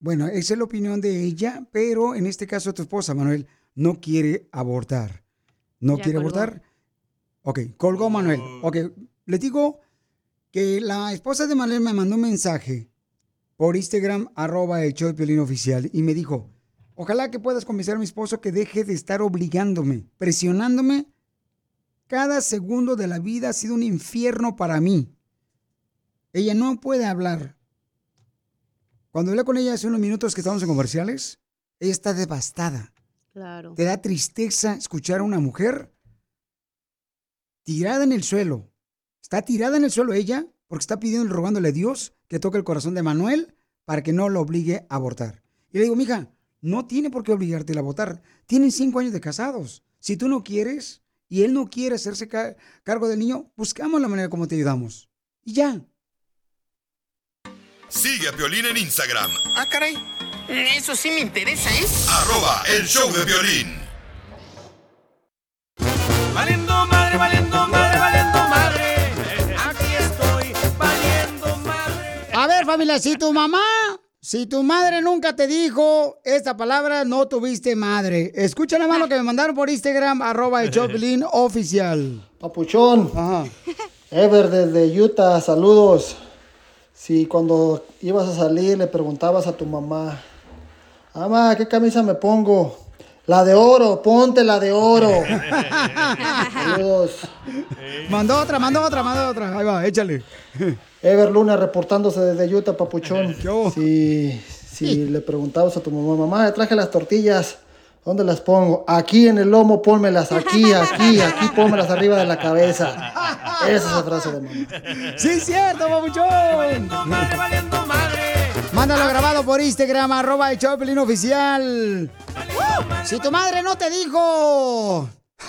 Bueno, esa es la opinión de ella, pero en este caso tu esposa, Manuel, no quiere abortar. ¿No Ya quiere colgó. abortar? Ok, colgó Manuel. Ok, les digo que la esposa de Manuel me mandó un mensaje por Instagram, arroba el show de Piolín oficial, y me dijo, ojalá que puedas convencer a mi esposo que deje de estar obligándome, presionándome. Cada segundo de la vida ha sido un infierno para mí. Ella no puede hablar. Cuando hablé con ella hace unos minutos que estábamos en comerciales, ella está devastada. Claro. ¿Te da tristeza escuchar a una mujer tirada en el suelo? Está tirada en el suelo ella porque está pidiendo y rogándole a Dios que toque el corazón de Manuel para que no lo obligue a abortar. Y le digo, mija, no tiene por qué obligarte a abortar. Tienen cinco años de casados. Si tú no quieres y él no quiere hacerse ca- cargo del niño, buscamos la manera como te ayudamos. Y ya. Sigue a Piolín en Instagram, Ah, caray. Eso sí me interesa, ¿eh? arroba el show de violín. Valiendo madre, valiendo madre, valiendo madre. Aquí estoy, valiendo madre. A ver, familia, si tu mamá, si tu madre nunca te dijo esta palabra, no tuviste madre. Escucha nada más lo que me mandaron por Instagram, arroba el Choplin oficial. Papuchón. Ever desde Utah, saludos. Si cuando ibas a salir le preguntabas a tu mamá, mamá, ¿qué camisa me pongo? La de oro, ponte la de oro. saludos. Mandó otra, mandó otra, mandó otra. Ahí va, échale. Ever Luna reportándose desde Utah, Papuchón. Si, si le preguntabas a tu mamá, mamá, le traje las tortillas, ¿dónde las pongo? Aquí en el lomo, pónmelas, aquí, aquí, aquí, pónmelas arriba de la cabeza. Esa es la frase de mamá. Sí, cierto, papuchón. Mándalo grabado por Instagram, arroba el Choplin oficial. Si tu madre no te dijo,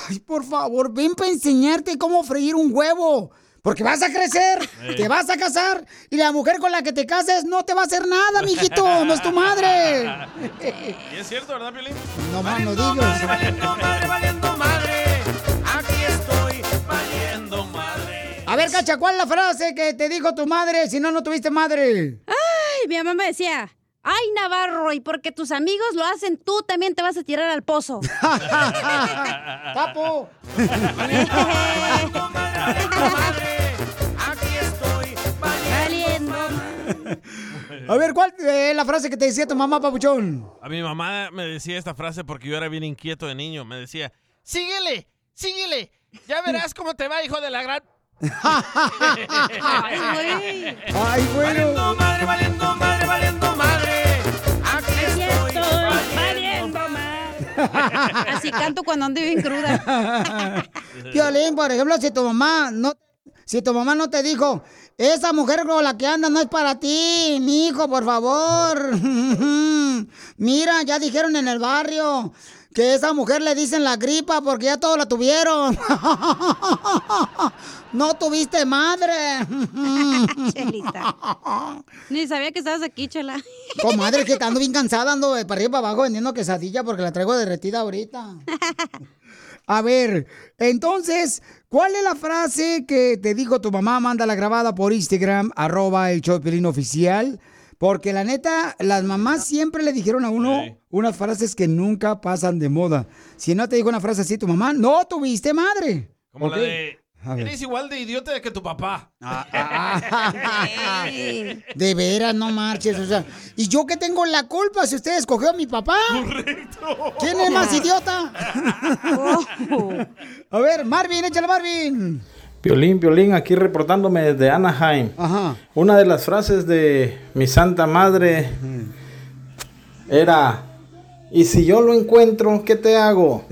ay, por favor, ven para enseñarte cómo freír un huevo. Porque vas a crecer, te vas a casar y la mujer con la que te cases no te va a hacer nada, mijito, no es tu madre. Y es cierto, ¿verdad, Piolín? No más no digas. Aquí estoy, valiendo madre. A ver, Cacha, ¿cuál es la frase que te dijo tu madre si no, no tuviste madre? Ay, mi mamá me decía, ay, Navarro, y porque tus amigos lo hacen, tú también te vas a tirar al pozo. ¡Papo! Valiendo. A ver, ¿cuál es la frase que te decía tu mamá, papuchón? A mi mamá me decía esta frase porque yo era bien inquieto de niño. Me decía, síguele, síguele. Ya verás cómo te va, hijo de la gran... Ay, Ay, bueno. madre, valiendo madre, valiendo madre. Así canto cuando ando bien cruda. Violín, por ejemplo, si tu mamá no, si tu mamá no te dijo, esa mujer con la que anda no es para ti, mi hijo, por favor. Mira, ya dijeron en el barrio que esa mujer le dicen la gripa porque ya todos la tuvieron. no tuviste madre. Chelita. Ni sabía que estabas aquí, chela. Comadre, que ando bien cansada, ando de para arriba y para abajo vendiendo quesadilla porque la traigo derretida ahorita. A ver, entonces, ¿cuál es la frase que te dijo tu mamá? Mándala grabada por Instagram, arroba el show oficial. Porque la neta, las mamás siempre le dijeron a uno unas frases que nunca pasan de moda. Si no te dijo una frase así tu mamá, no tuviste madre. Como la de... Eres igual de idiota que tu papá. De veras, no marches. O sea, ¿y yo qué tengo la culpa si usted escogió a mi papá? Correcto. ¿Quién es más idiota? a ver, Marvin, échale Marvin. Violín, violín, aquí reportándome desde Anaheim. Ajá. Una de las frases de mi santa madre era, ¿y si yo lo encuentro, qué te hago?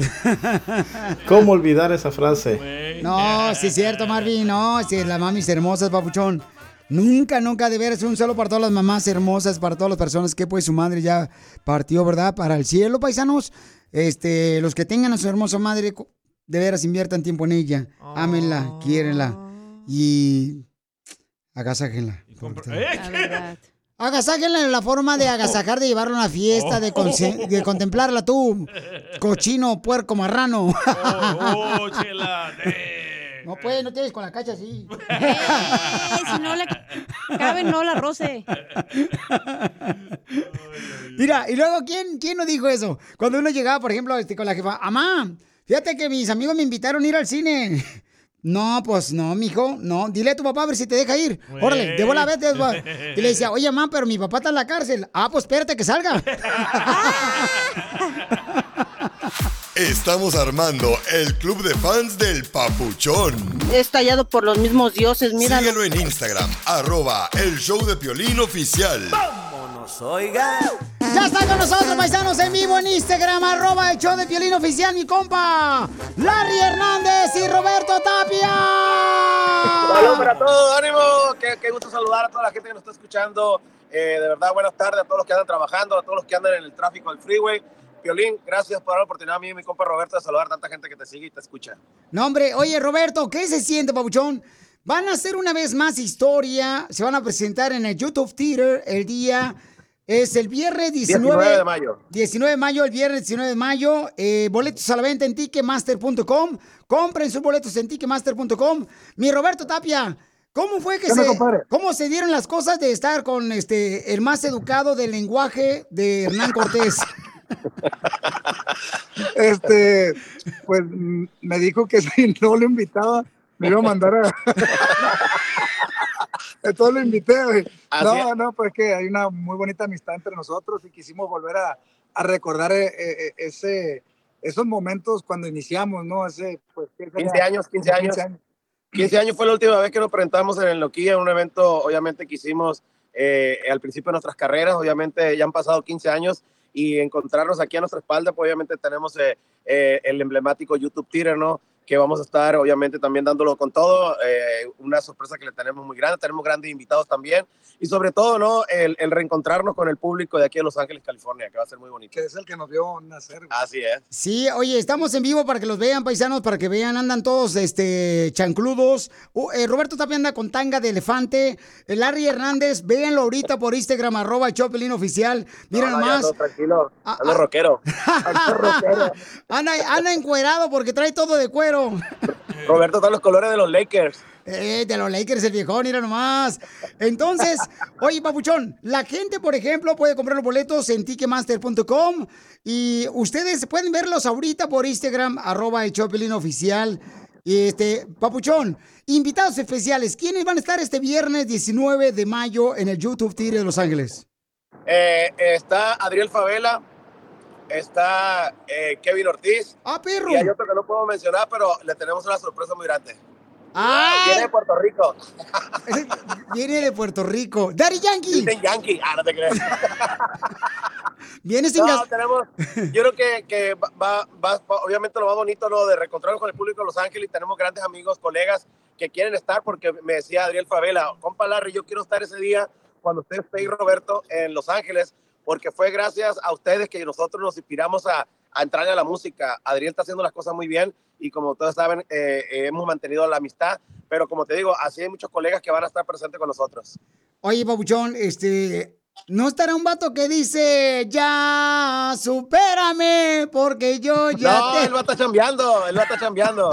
¿Cómo olvidar esa frase? No, sí es cierto, Marvin. No, sí, las mamis hermosas, papuchón. Nunca, nunca de veras un saludo para todas las mamás hermosas, para todas las personas que pues su madre ya partió, ¿verdad? Para el cielo, paisanos. Este, los que tengan a su hermosa madre, de veras inviertan tiempo en ella. Ámenla, quiérenla. Y Agasájenla. ¿Eh? La. Agasájenla en la forma de agasajar, de llevarla a una fiesta, de, conse- de contemplarla tú, cochino, puerco, marrano. Oh, chela. No puedes, no tienes con la cacha así. Eh, si no le cabe, no la roce. Mira, y luego, ¿quién, ¿quién nos dijo eso? Cuando uno llegaba, por ejemplo, este, con la jefa, Amá, fíjate que mis amigos me invitaron a ir al cine. No, pues no, mijo, no. Dile a tu papá a ver si te deja ir. Órale, de bola, vete. Y le decía, oye, mamá, pero mi papá está en la cárcel. Ah, pues espérate que salga. Estamos armando el club de fans del Papuchón. Estallado por los mismos dioses, mira. Síguelo en Instagram, arroba el show de Piolín oficial. Oiga. Ya está con nosotros, paisanos, en vivo en Instagram, arroba el show de Piolín Oficial, mi compa, Larry Hernández y Roberto Tapia. Saludos para todos, ánimo. Qué, qué gusto saludar a toda la gente que nos está escuchando. Eh, de verdad, buenas tardes a todos los que andan trabajando, a todos los que andan en el tráfico del freeway. Piolín, gracias por dar la oportunidad a mí y mi compa Roberto de saludar a tanta gente que te sigue y te escucha. No, hombre, oye, Roberto, ¿qué se siente, papuchón? Van a hacer una vez más historia, se van a presentar en el YouTube Theater el día, es el viernes 19, 19 de mayo. 19 de mayo, el viernes 19 de mayo, eh, boletos a la venta en ticketmaster.com, compren sus boletos en ticketmaster.com. Mi Roberto Tapia, ¿cómo fue que ¿Qué onda, se, cómo se dieron las cosas de estar con este, el más educado del lenguaje de Hernán Cortés? Este, pues mm, me dijo que si no lo invitaba, me iba a mandar a. Entonces lo invité. güey. No, es. no, pues que hay una muy bonita amistad entre nosotros y quisimos volver a, a recordar eh, eh, ese, esos momentos cuando iniciamos, ¿no? Ese, pues, ¿qué sería? 15 años, 15 años. 15 años fue la última vez que nos presentamos en el Nokia, en un evento, obviamente, que hicimos eh, al principio de nuestras carreras. Obviamente, ya han pasado 15 años y encontrarnos aquí a nuestra espalda, pues obviamente tenemos eh, eh, el emblemático YouTube Theater, ¿no? Que vamos a estar, obviamente, también dándolo con todo. eh, una sorpresa que le tenemos muy grande. Tenemos grandes invitados también. Y sobre todo, ¿no? El, el reencontrarnos con el público de aquí de Los Ángeles, California, que va a ser muy bonito. Que es el que nos vio nacer. güey. Así es. Sí, oye, estamos en vivo para que los vean, paisanos, para que vean, andan todos este, chancludos. Uh, eh, Roberto Tapia anda con tanga de elefante. El Larry Hernández, véanlo ahorita por Instagram, arroba el Chopelín Oficial. Mira No, no, nomás, ando tranquilo. Ah, Ando ah. rockero. anda, anda encuerado porque trae todo de cuero. Roberto está los colores de los Lakers. Eh, de los Lakers, el viejón, mira nomás. Entonces, oye, papuchón, la gente, por ejemplo, puede comprar los boletos en ticketmaster.com y ustedes pueden verlos ahorita por Instagram, arroba el Chopelín Oficial. Y este, papuchón, invitados especiales, ¿quiénes van a estar este viernes 19 de mayo en el YouTube Theater de Los Ángeles? Eh, está Adriel Favela, está eh, Kevin Ortiz. Ah, perro. Y hay otro que no puedo mencionar, pero le tenemos una sorpresa muy grande. Ah, Viene de Puerto Rico. viene de Puerto Rico. Daddy Yankee. Dicen Yankee. Ah, no te crees. Viene sin No, gas- tenemos, yo creo que, que va, va- obviamente lo más bonito lo de reencontrarnos con el público de Los Ángeles y tenemos grandes amigos, colegas que quieren estar porque me decía Adriel Favela, compa Larry, yo quiero estar ese día cuando usted esté y Roberto en Los Ángeles porque fue gracias a ustedes que nosotros nos inspiramos a, a entrar a la música. Adriel está haciendo las cosas muy bien y como todos saben, eh, eh, hemos mantenido la amistad, pero como te digo, así hay muchos colegas que van a estar presentes con nosotros. Oye, papuchón, este. ¿No estará un vato que dice, ya, supérame, porque yo ya no, te... él va a estar chambeando, él va a estar chambeando.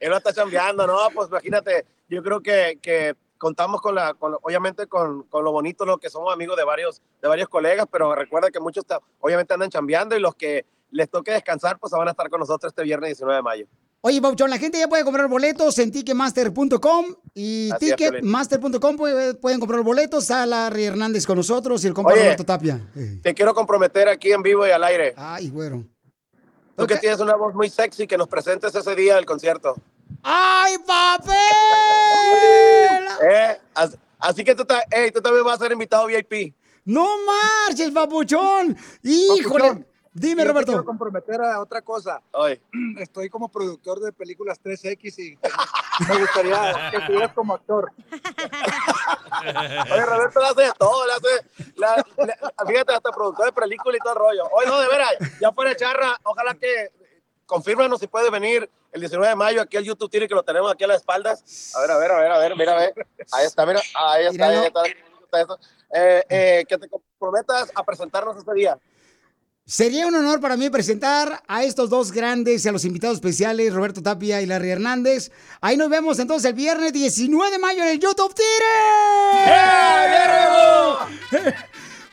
él va a estar chambeando, no, pues imagínate, yo creo que, que contamos con la, con, obviamente con, con lo bonito, lo que somos amigos de varios, de varios colegas, pero recuerda que muchos obviamente andan chambeando y los que les toque descansar, pues van a estar con nosotros este viernes 19 de mayo. Oye, Papuchón, la gente ya puede comprar boletos en ticketmaster.com y ticketmaster.com puede- pueden comprar boletos a Larry Hernández con nosotros y el compa Oye. Roberto Tapia. Te quiero comprometer aquí en vivo y al aire. Ay, güero. Tú que tienes una voz muy sexy, que nos presentes ese día del concierto. ¡Ay, papel! Eh, as- Así que tú, ta- ey, tú también vas a ser invitado VIP. ¡No marches, papuchón! ¡Híjole! Papuchón, Dime, yo te Roberto. quiero comprometer a otra cosa. Oye. Estoy como productor de películas 3X y me gustaría que estuvieras como actor. Oye, Roberto le hace de todo, le hace, la- la- fíjate, hasta productor de película y todo el rollo. Oye, no, de veras, ya fuera charra, ojalá que confírmanos si puede venir el 19 de mayo aquí al YouTube tiene que lo tenemos aquí a las espaldas. A ver, a ver, a ver, a ver, mira, a ver. Ahí está, mira, ahí está, ahí está. ahí está. Eh, eh, que te comprometas a presentarnos este día. Sería un honor para mí presentar a estos dos grandes y a los invitados especiales, Roberto Tapia y Larry Hernández. Ahí nos vemos entonces el viernes 19 de mayo en el YouTube Theater.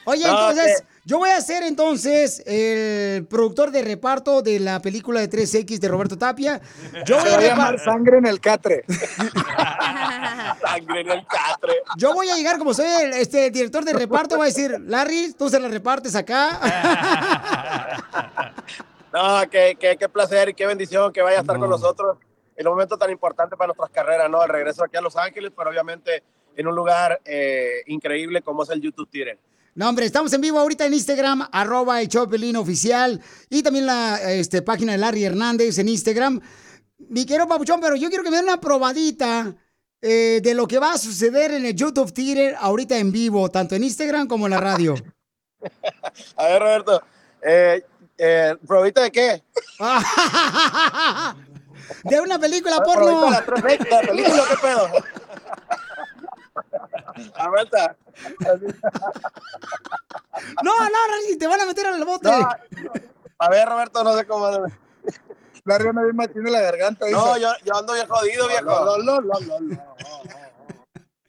Oye, No, entonces, que- yo voy a ser entonces el productor de reparto de la película de 3X de Roberto Tapia. Yo voy Se a va a llamar sangre en el catre. Sangre en el catre. Yo voy a llegar como soy el este, director de reparto, voy a decir, Larry, tú se la repartes acá. No, qué, qué, qué placer y qué bendición que vaya a estar con nosotros en un momento tan importante para nuestras carreras, ¿no? El regreso aquí a Los Ángeles, pero obviamente en un lugar eh, increíble como es el YouTube Theater. No, hombre, estamos en vivo ahorita en Instagram, arroba el Chopelín oficial y también la este, página de Larry Hernández en Instagram. Mi querido Papuchón, pero yo quiero que me den una probadita eh, de lo que va a suceder en el YouTube Theater ahorita en vivo, tanto en Instagram como en la radio. A ver, Roberto, eh, eh, ¿probita de qué? de una película Ah, porno. la 3X, ¿La película qué pedo? Aguanta. No, no, Larry, te van a meter al bote. No, a ver, Roberto, no sé cómo. Anda bien machín en la garganta. No, yo, yo ando bien jodido, viejo. No, no, no, no, no.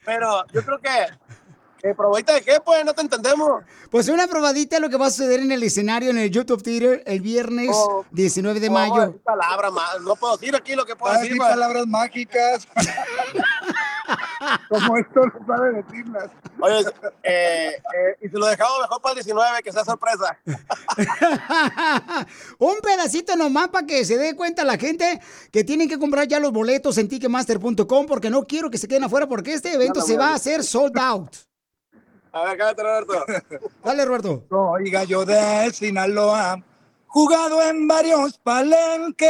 Pero yo creo que. que ¿Probadita de qué? Pues no te entendemos. Pues una probadita de lo que va a suceder en el escenario en el YouTube Theater el viernes Oh, 19 de No puedo mayo. decir palabra más. No puedo decir aquí lo que puedo Va a decir. pa- palabras mágicas. Como esto no sabe decirlas. Oye, eh, eh, y si lo dejamos mejor para el 19, que sea sorpresa. Un pedacito nomás para que se dé cuenta la gente que tienen que comprar ya los boletos en ticketmaster.com porque no quiero que se queden afuera porque este evento se va a hacer sold out. A ver, cállate, Roberto. Dale, Roberto. Soy gallo de Sinaloa, jugado en varios palenques.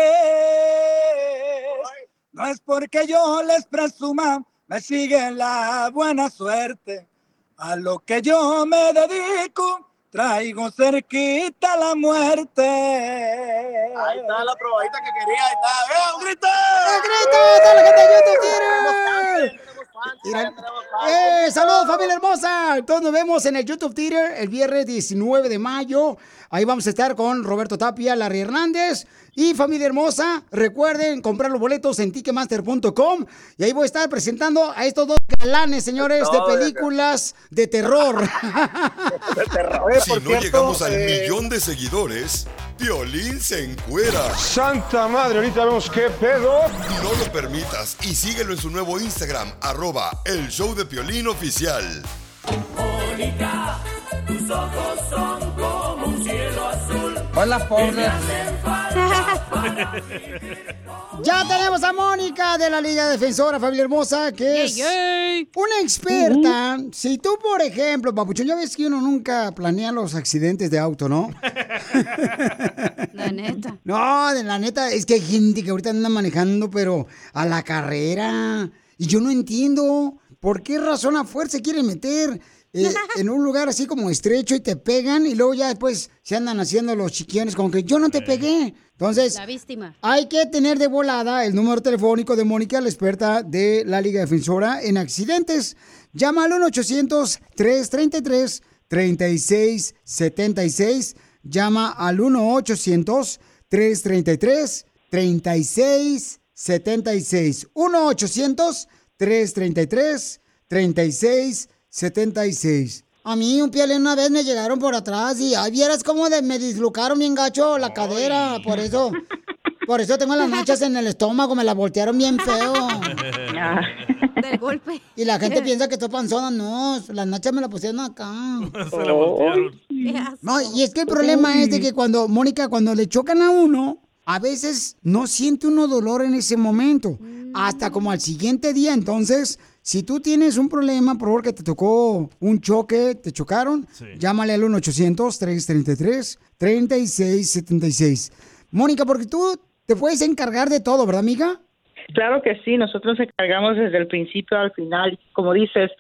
No es porque yo les presuma, me sigue la buena suerte. A lo que yo me dedico, traigo cerquita la muerte. Ahí está la probadita que quería. Ahí está. ¡Eh, un grito! ¡Un grito! ¡Toda la gente de YouTube ¡Eh! ¡Saludos, familia hermosa! Entonces nos vemos en el YouTube Theater el viernes 19 de mayo. Ahí vamos a estar con Roberto Tapia, Larry Hernández y familia hermosa. Recuerden comprar los boletos en ticketmaster.com y ahí voy a estar presentando a estos dos galanes, señores, de películas de terror. Si no llegamos al millón de seguidores, Piolín se encuera. Santa madre, ahorita vemos qué pedo. No lo permitas y síguelo en su nuevo Instagram, arroba el show de Piolín oficial. Mónica, tus ojos son como un cielo azul. Hola, pobre. Ya tenemos a Mónica de la Liga Defensora, familia hermosa, que es una experta. Si tú, por ejemplo, papuchón, ya ves que uno nunca planea los accidentes de auto, ¿no? La neta. No, de la neta, es que hay gente que ahorita anda manejando, pero a la carrera. Y yo no entiendo por qué razón a fuerza quieren meter eh, en un lugar así como estrecho y te pegan y luego ya después se andan haciendo los chiquiones como que yo no te pegué. Entonces, La víctima. hay que tener de volada el número telefónico de Mónica, la experta de la Liga Defensora en accidentes. Llama al 1-800-333-3676. Llama al 1-800-333-3676. 1-800-333-3676. A mí un piel una vez me llegaron por atrás y ay, vieras cómo de- me dislocaron bien gacho la cadera, por eso. Por eso tengo las manchas en el estómago, me la voltearon bien feo. Del golpe. Y la gente piensa que estoy panzona, no, las nachas me la pusieron acá. Se la voltearon. No, y es que el problema es de que cuando, Mónica, cuando le chocan a uno, a veces no siente uno dolor en ese momento, hasta como al siguiente día. Entonces, si tú tienes un problema, por favor, que te tocó un choque, te chocaron, llámale al 1-800-333-3676. Mónica, porque tú te puedes encargar de todo, ¿verdad, amiga? Claro que sí, nosotros nos encargamos desde el principio al final. Como dices,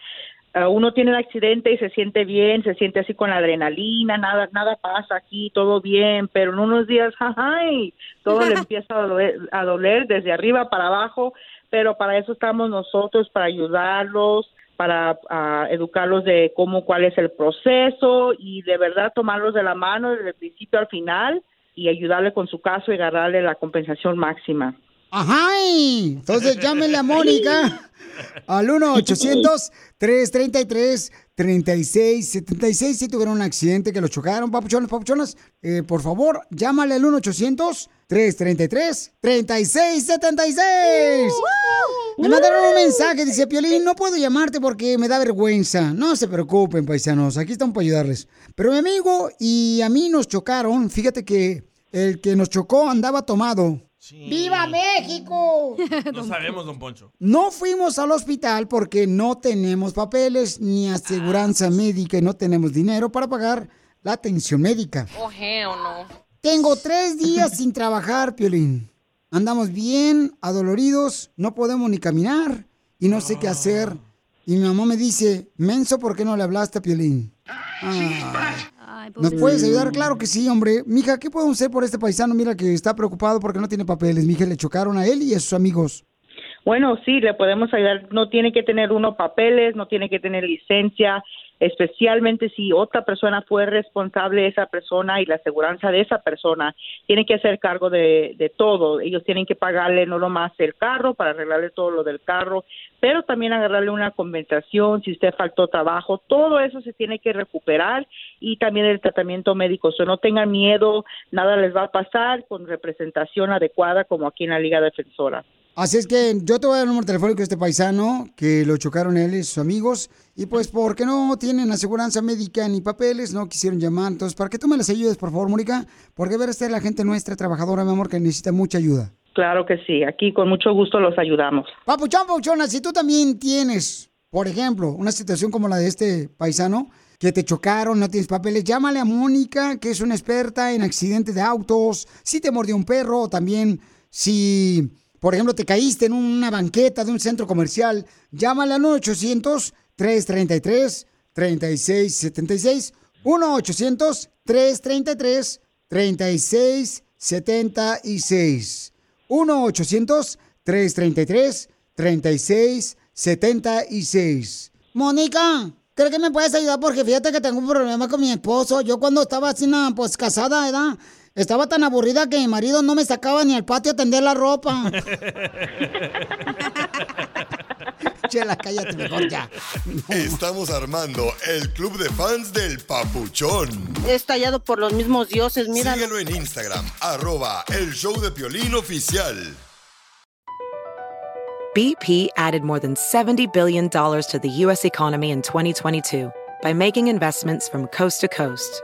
ah, uno tiene el accidente y se siente bien, se siente así con la adrenalina, nada, nada pasa aquí, todo bien, pero en unos días, ¡ay! todo le empieza a doler, a doler desde arriba para abajo, pero para eso estamos nosotros, para ayudarlos, para ah, educarlos de cómo, cuál es el proceso y de verdad tomarlos de la mano desde el principio al final y ayudarle con su caso y agarrarle la compensación máxima. Ajá. Entonces llámenle a Mónica al 1-800-333-3676. Si tuvieron un accidente que lo chocaron, papuchones, papuchonas, eh, por favor, llámale al 1-800-333-3676. Me mandaron un mensaje, dice Piolín, no puedo llamarte porque me da vergüenza. No se preocupen, paisanos, aquí estamos para ayudarles. Pero mi amigo y a mí nos chocaron. Fíjate que el que nos chocó andaba tomado. ¡Viva México! No sabemos, don Poncho. No fuimos al hospital porque no tenemos papeles ni aseguranza médica y no tenemos dinero para pagar la atención médica. Oh, hell no. Tengo tres días sin trabajar, Piolín. Andamos bien, adoloridos, no podemos ni caminar y no sé qué hacer. Y mi mamá me dice, Menso, ¿por qué no le hablaste a Piolín? Ay, ¿Nos puedes ayudar? Claro que sí, hombre. Mija, ¿qué podemos hacer por este paisano? Mira que está preocupado porque no tiene papeles. Mija, le chocaron a él y a sus amigos. Bueno, sí, le podemos ayudar. No tiene que tener uno papeles, no tiene que tener licencia, especialmente si otra persona fue responsable esa persona y la aseguranza de esa persona. Tiene que hacer cargo de, de todo. Ellos tienen que pagarle no nomás el carro para arreglarle todo lo del carro, pero también agarrarle una compensación si usted faltó trabajo. Todo eso se tiene que recuperar y también el tratamiento médico. So, no tengan miedo, nada les va a pasar con representación adecuada como aquí en la Liga Defensora. Así es que yo te voy a dar el número telefónico de este paisano que lo chocaron él y sus amigos. Y pues porque no tienen aseguranza médica ni papeles, no quisieron llamar. Entonces, para que tú me les ayudes, por favor, Mónica, porque ver esta es la gente nuestra, trabajadora, mi amor, que necesita mucha ayuda. Claro que sí, aquí con mucho gusto los ayudamos. Papuchón, papuchona, si tú también tienes, por ejemplo, una situación como la de este paisano, que te chocaron, no tienes papeles, llámale a Mónica, que es una experta en accidentes de autos, si te mordió un perro, o también si, por ejemplo, te caíste en una banqueta de un centro comercial, llámale al 1-800-333-3676, 1-800-333-3676. 1-800-333-3676. Mónica, ¿crees que me puedes ayudar? Porque fíjate que tengo un problema con mi esposo. Yo cuando estaba así, pues casada, ¿verdad? Estaba tan aburrida que mi marido no me sacaba ni al patio a tender la ropa. Chela, cállate mejor ya. Estamos armando el club de fans del Papuchón. Estallado por los mismos dioses, mira. Síguelo en Instagram, arroba el show de Piolín oficial. BP added more than $70 billion to the U.S. economy in 2022 by making investments from coast to coast.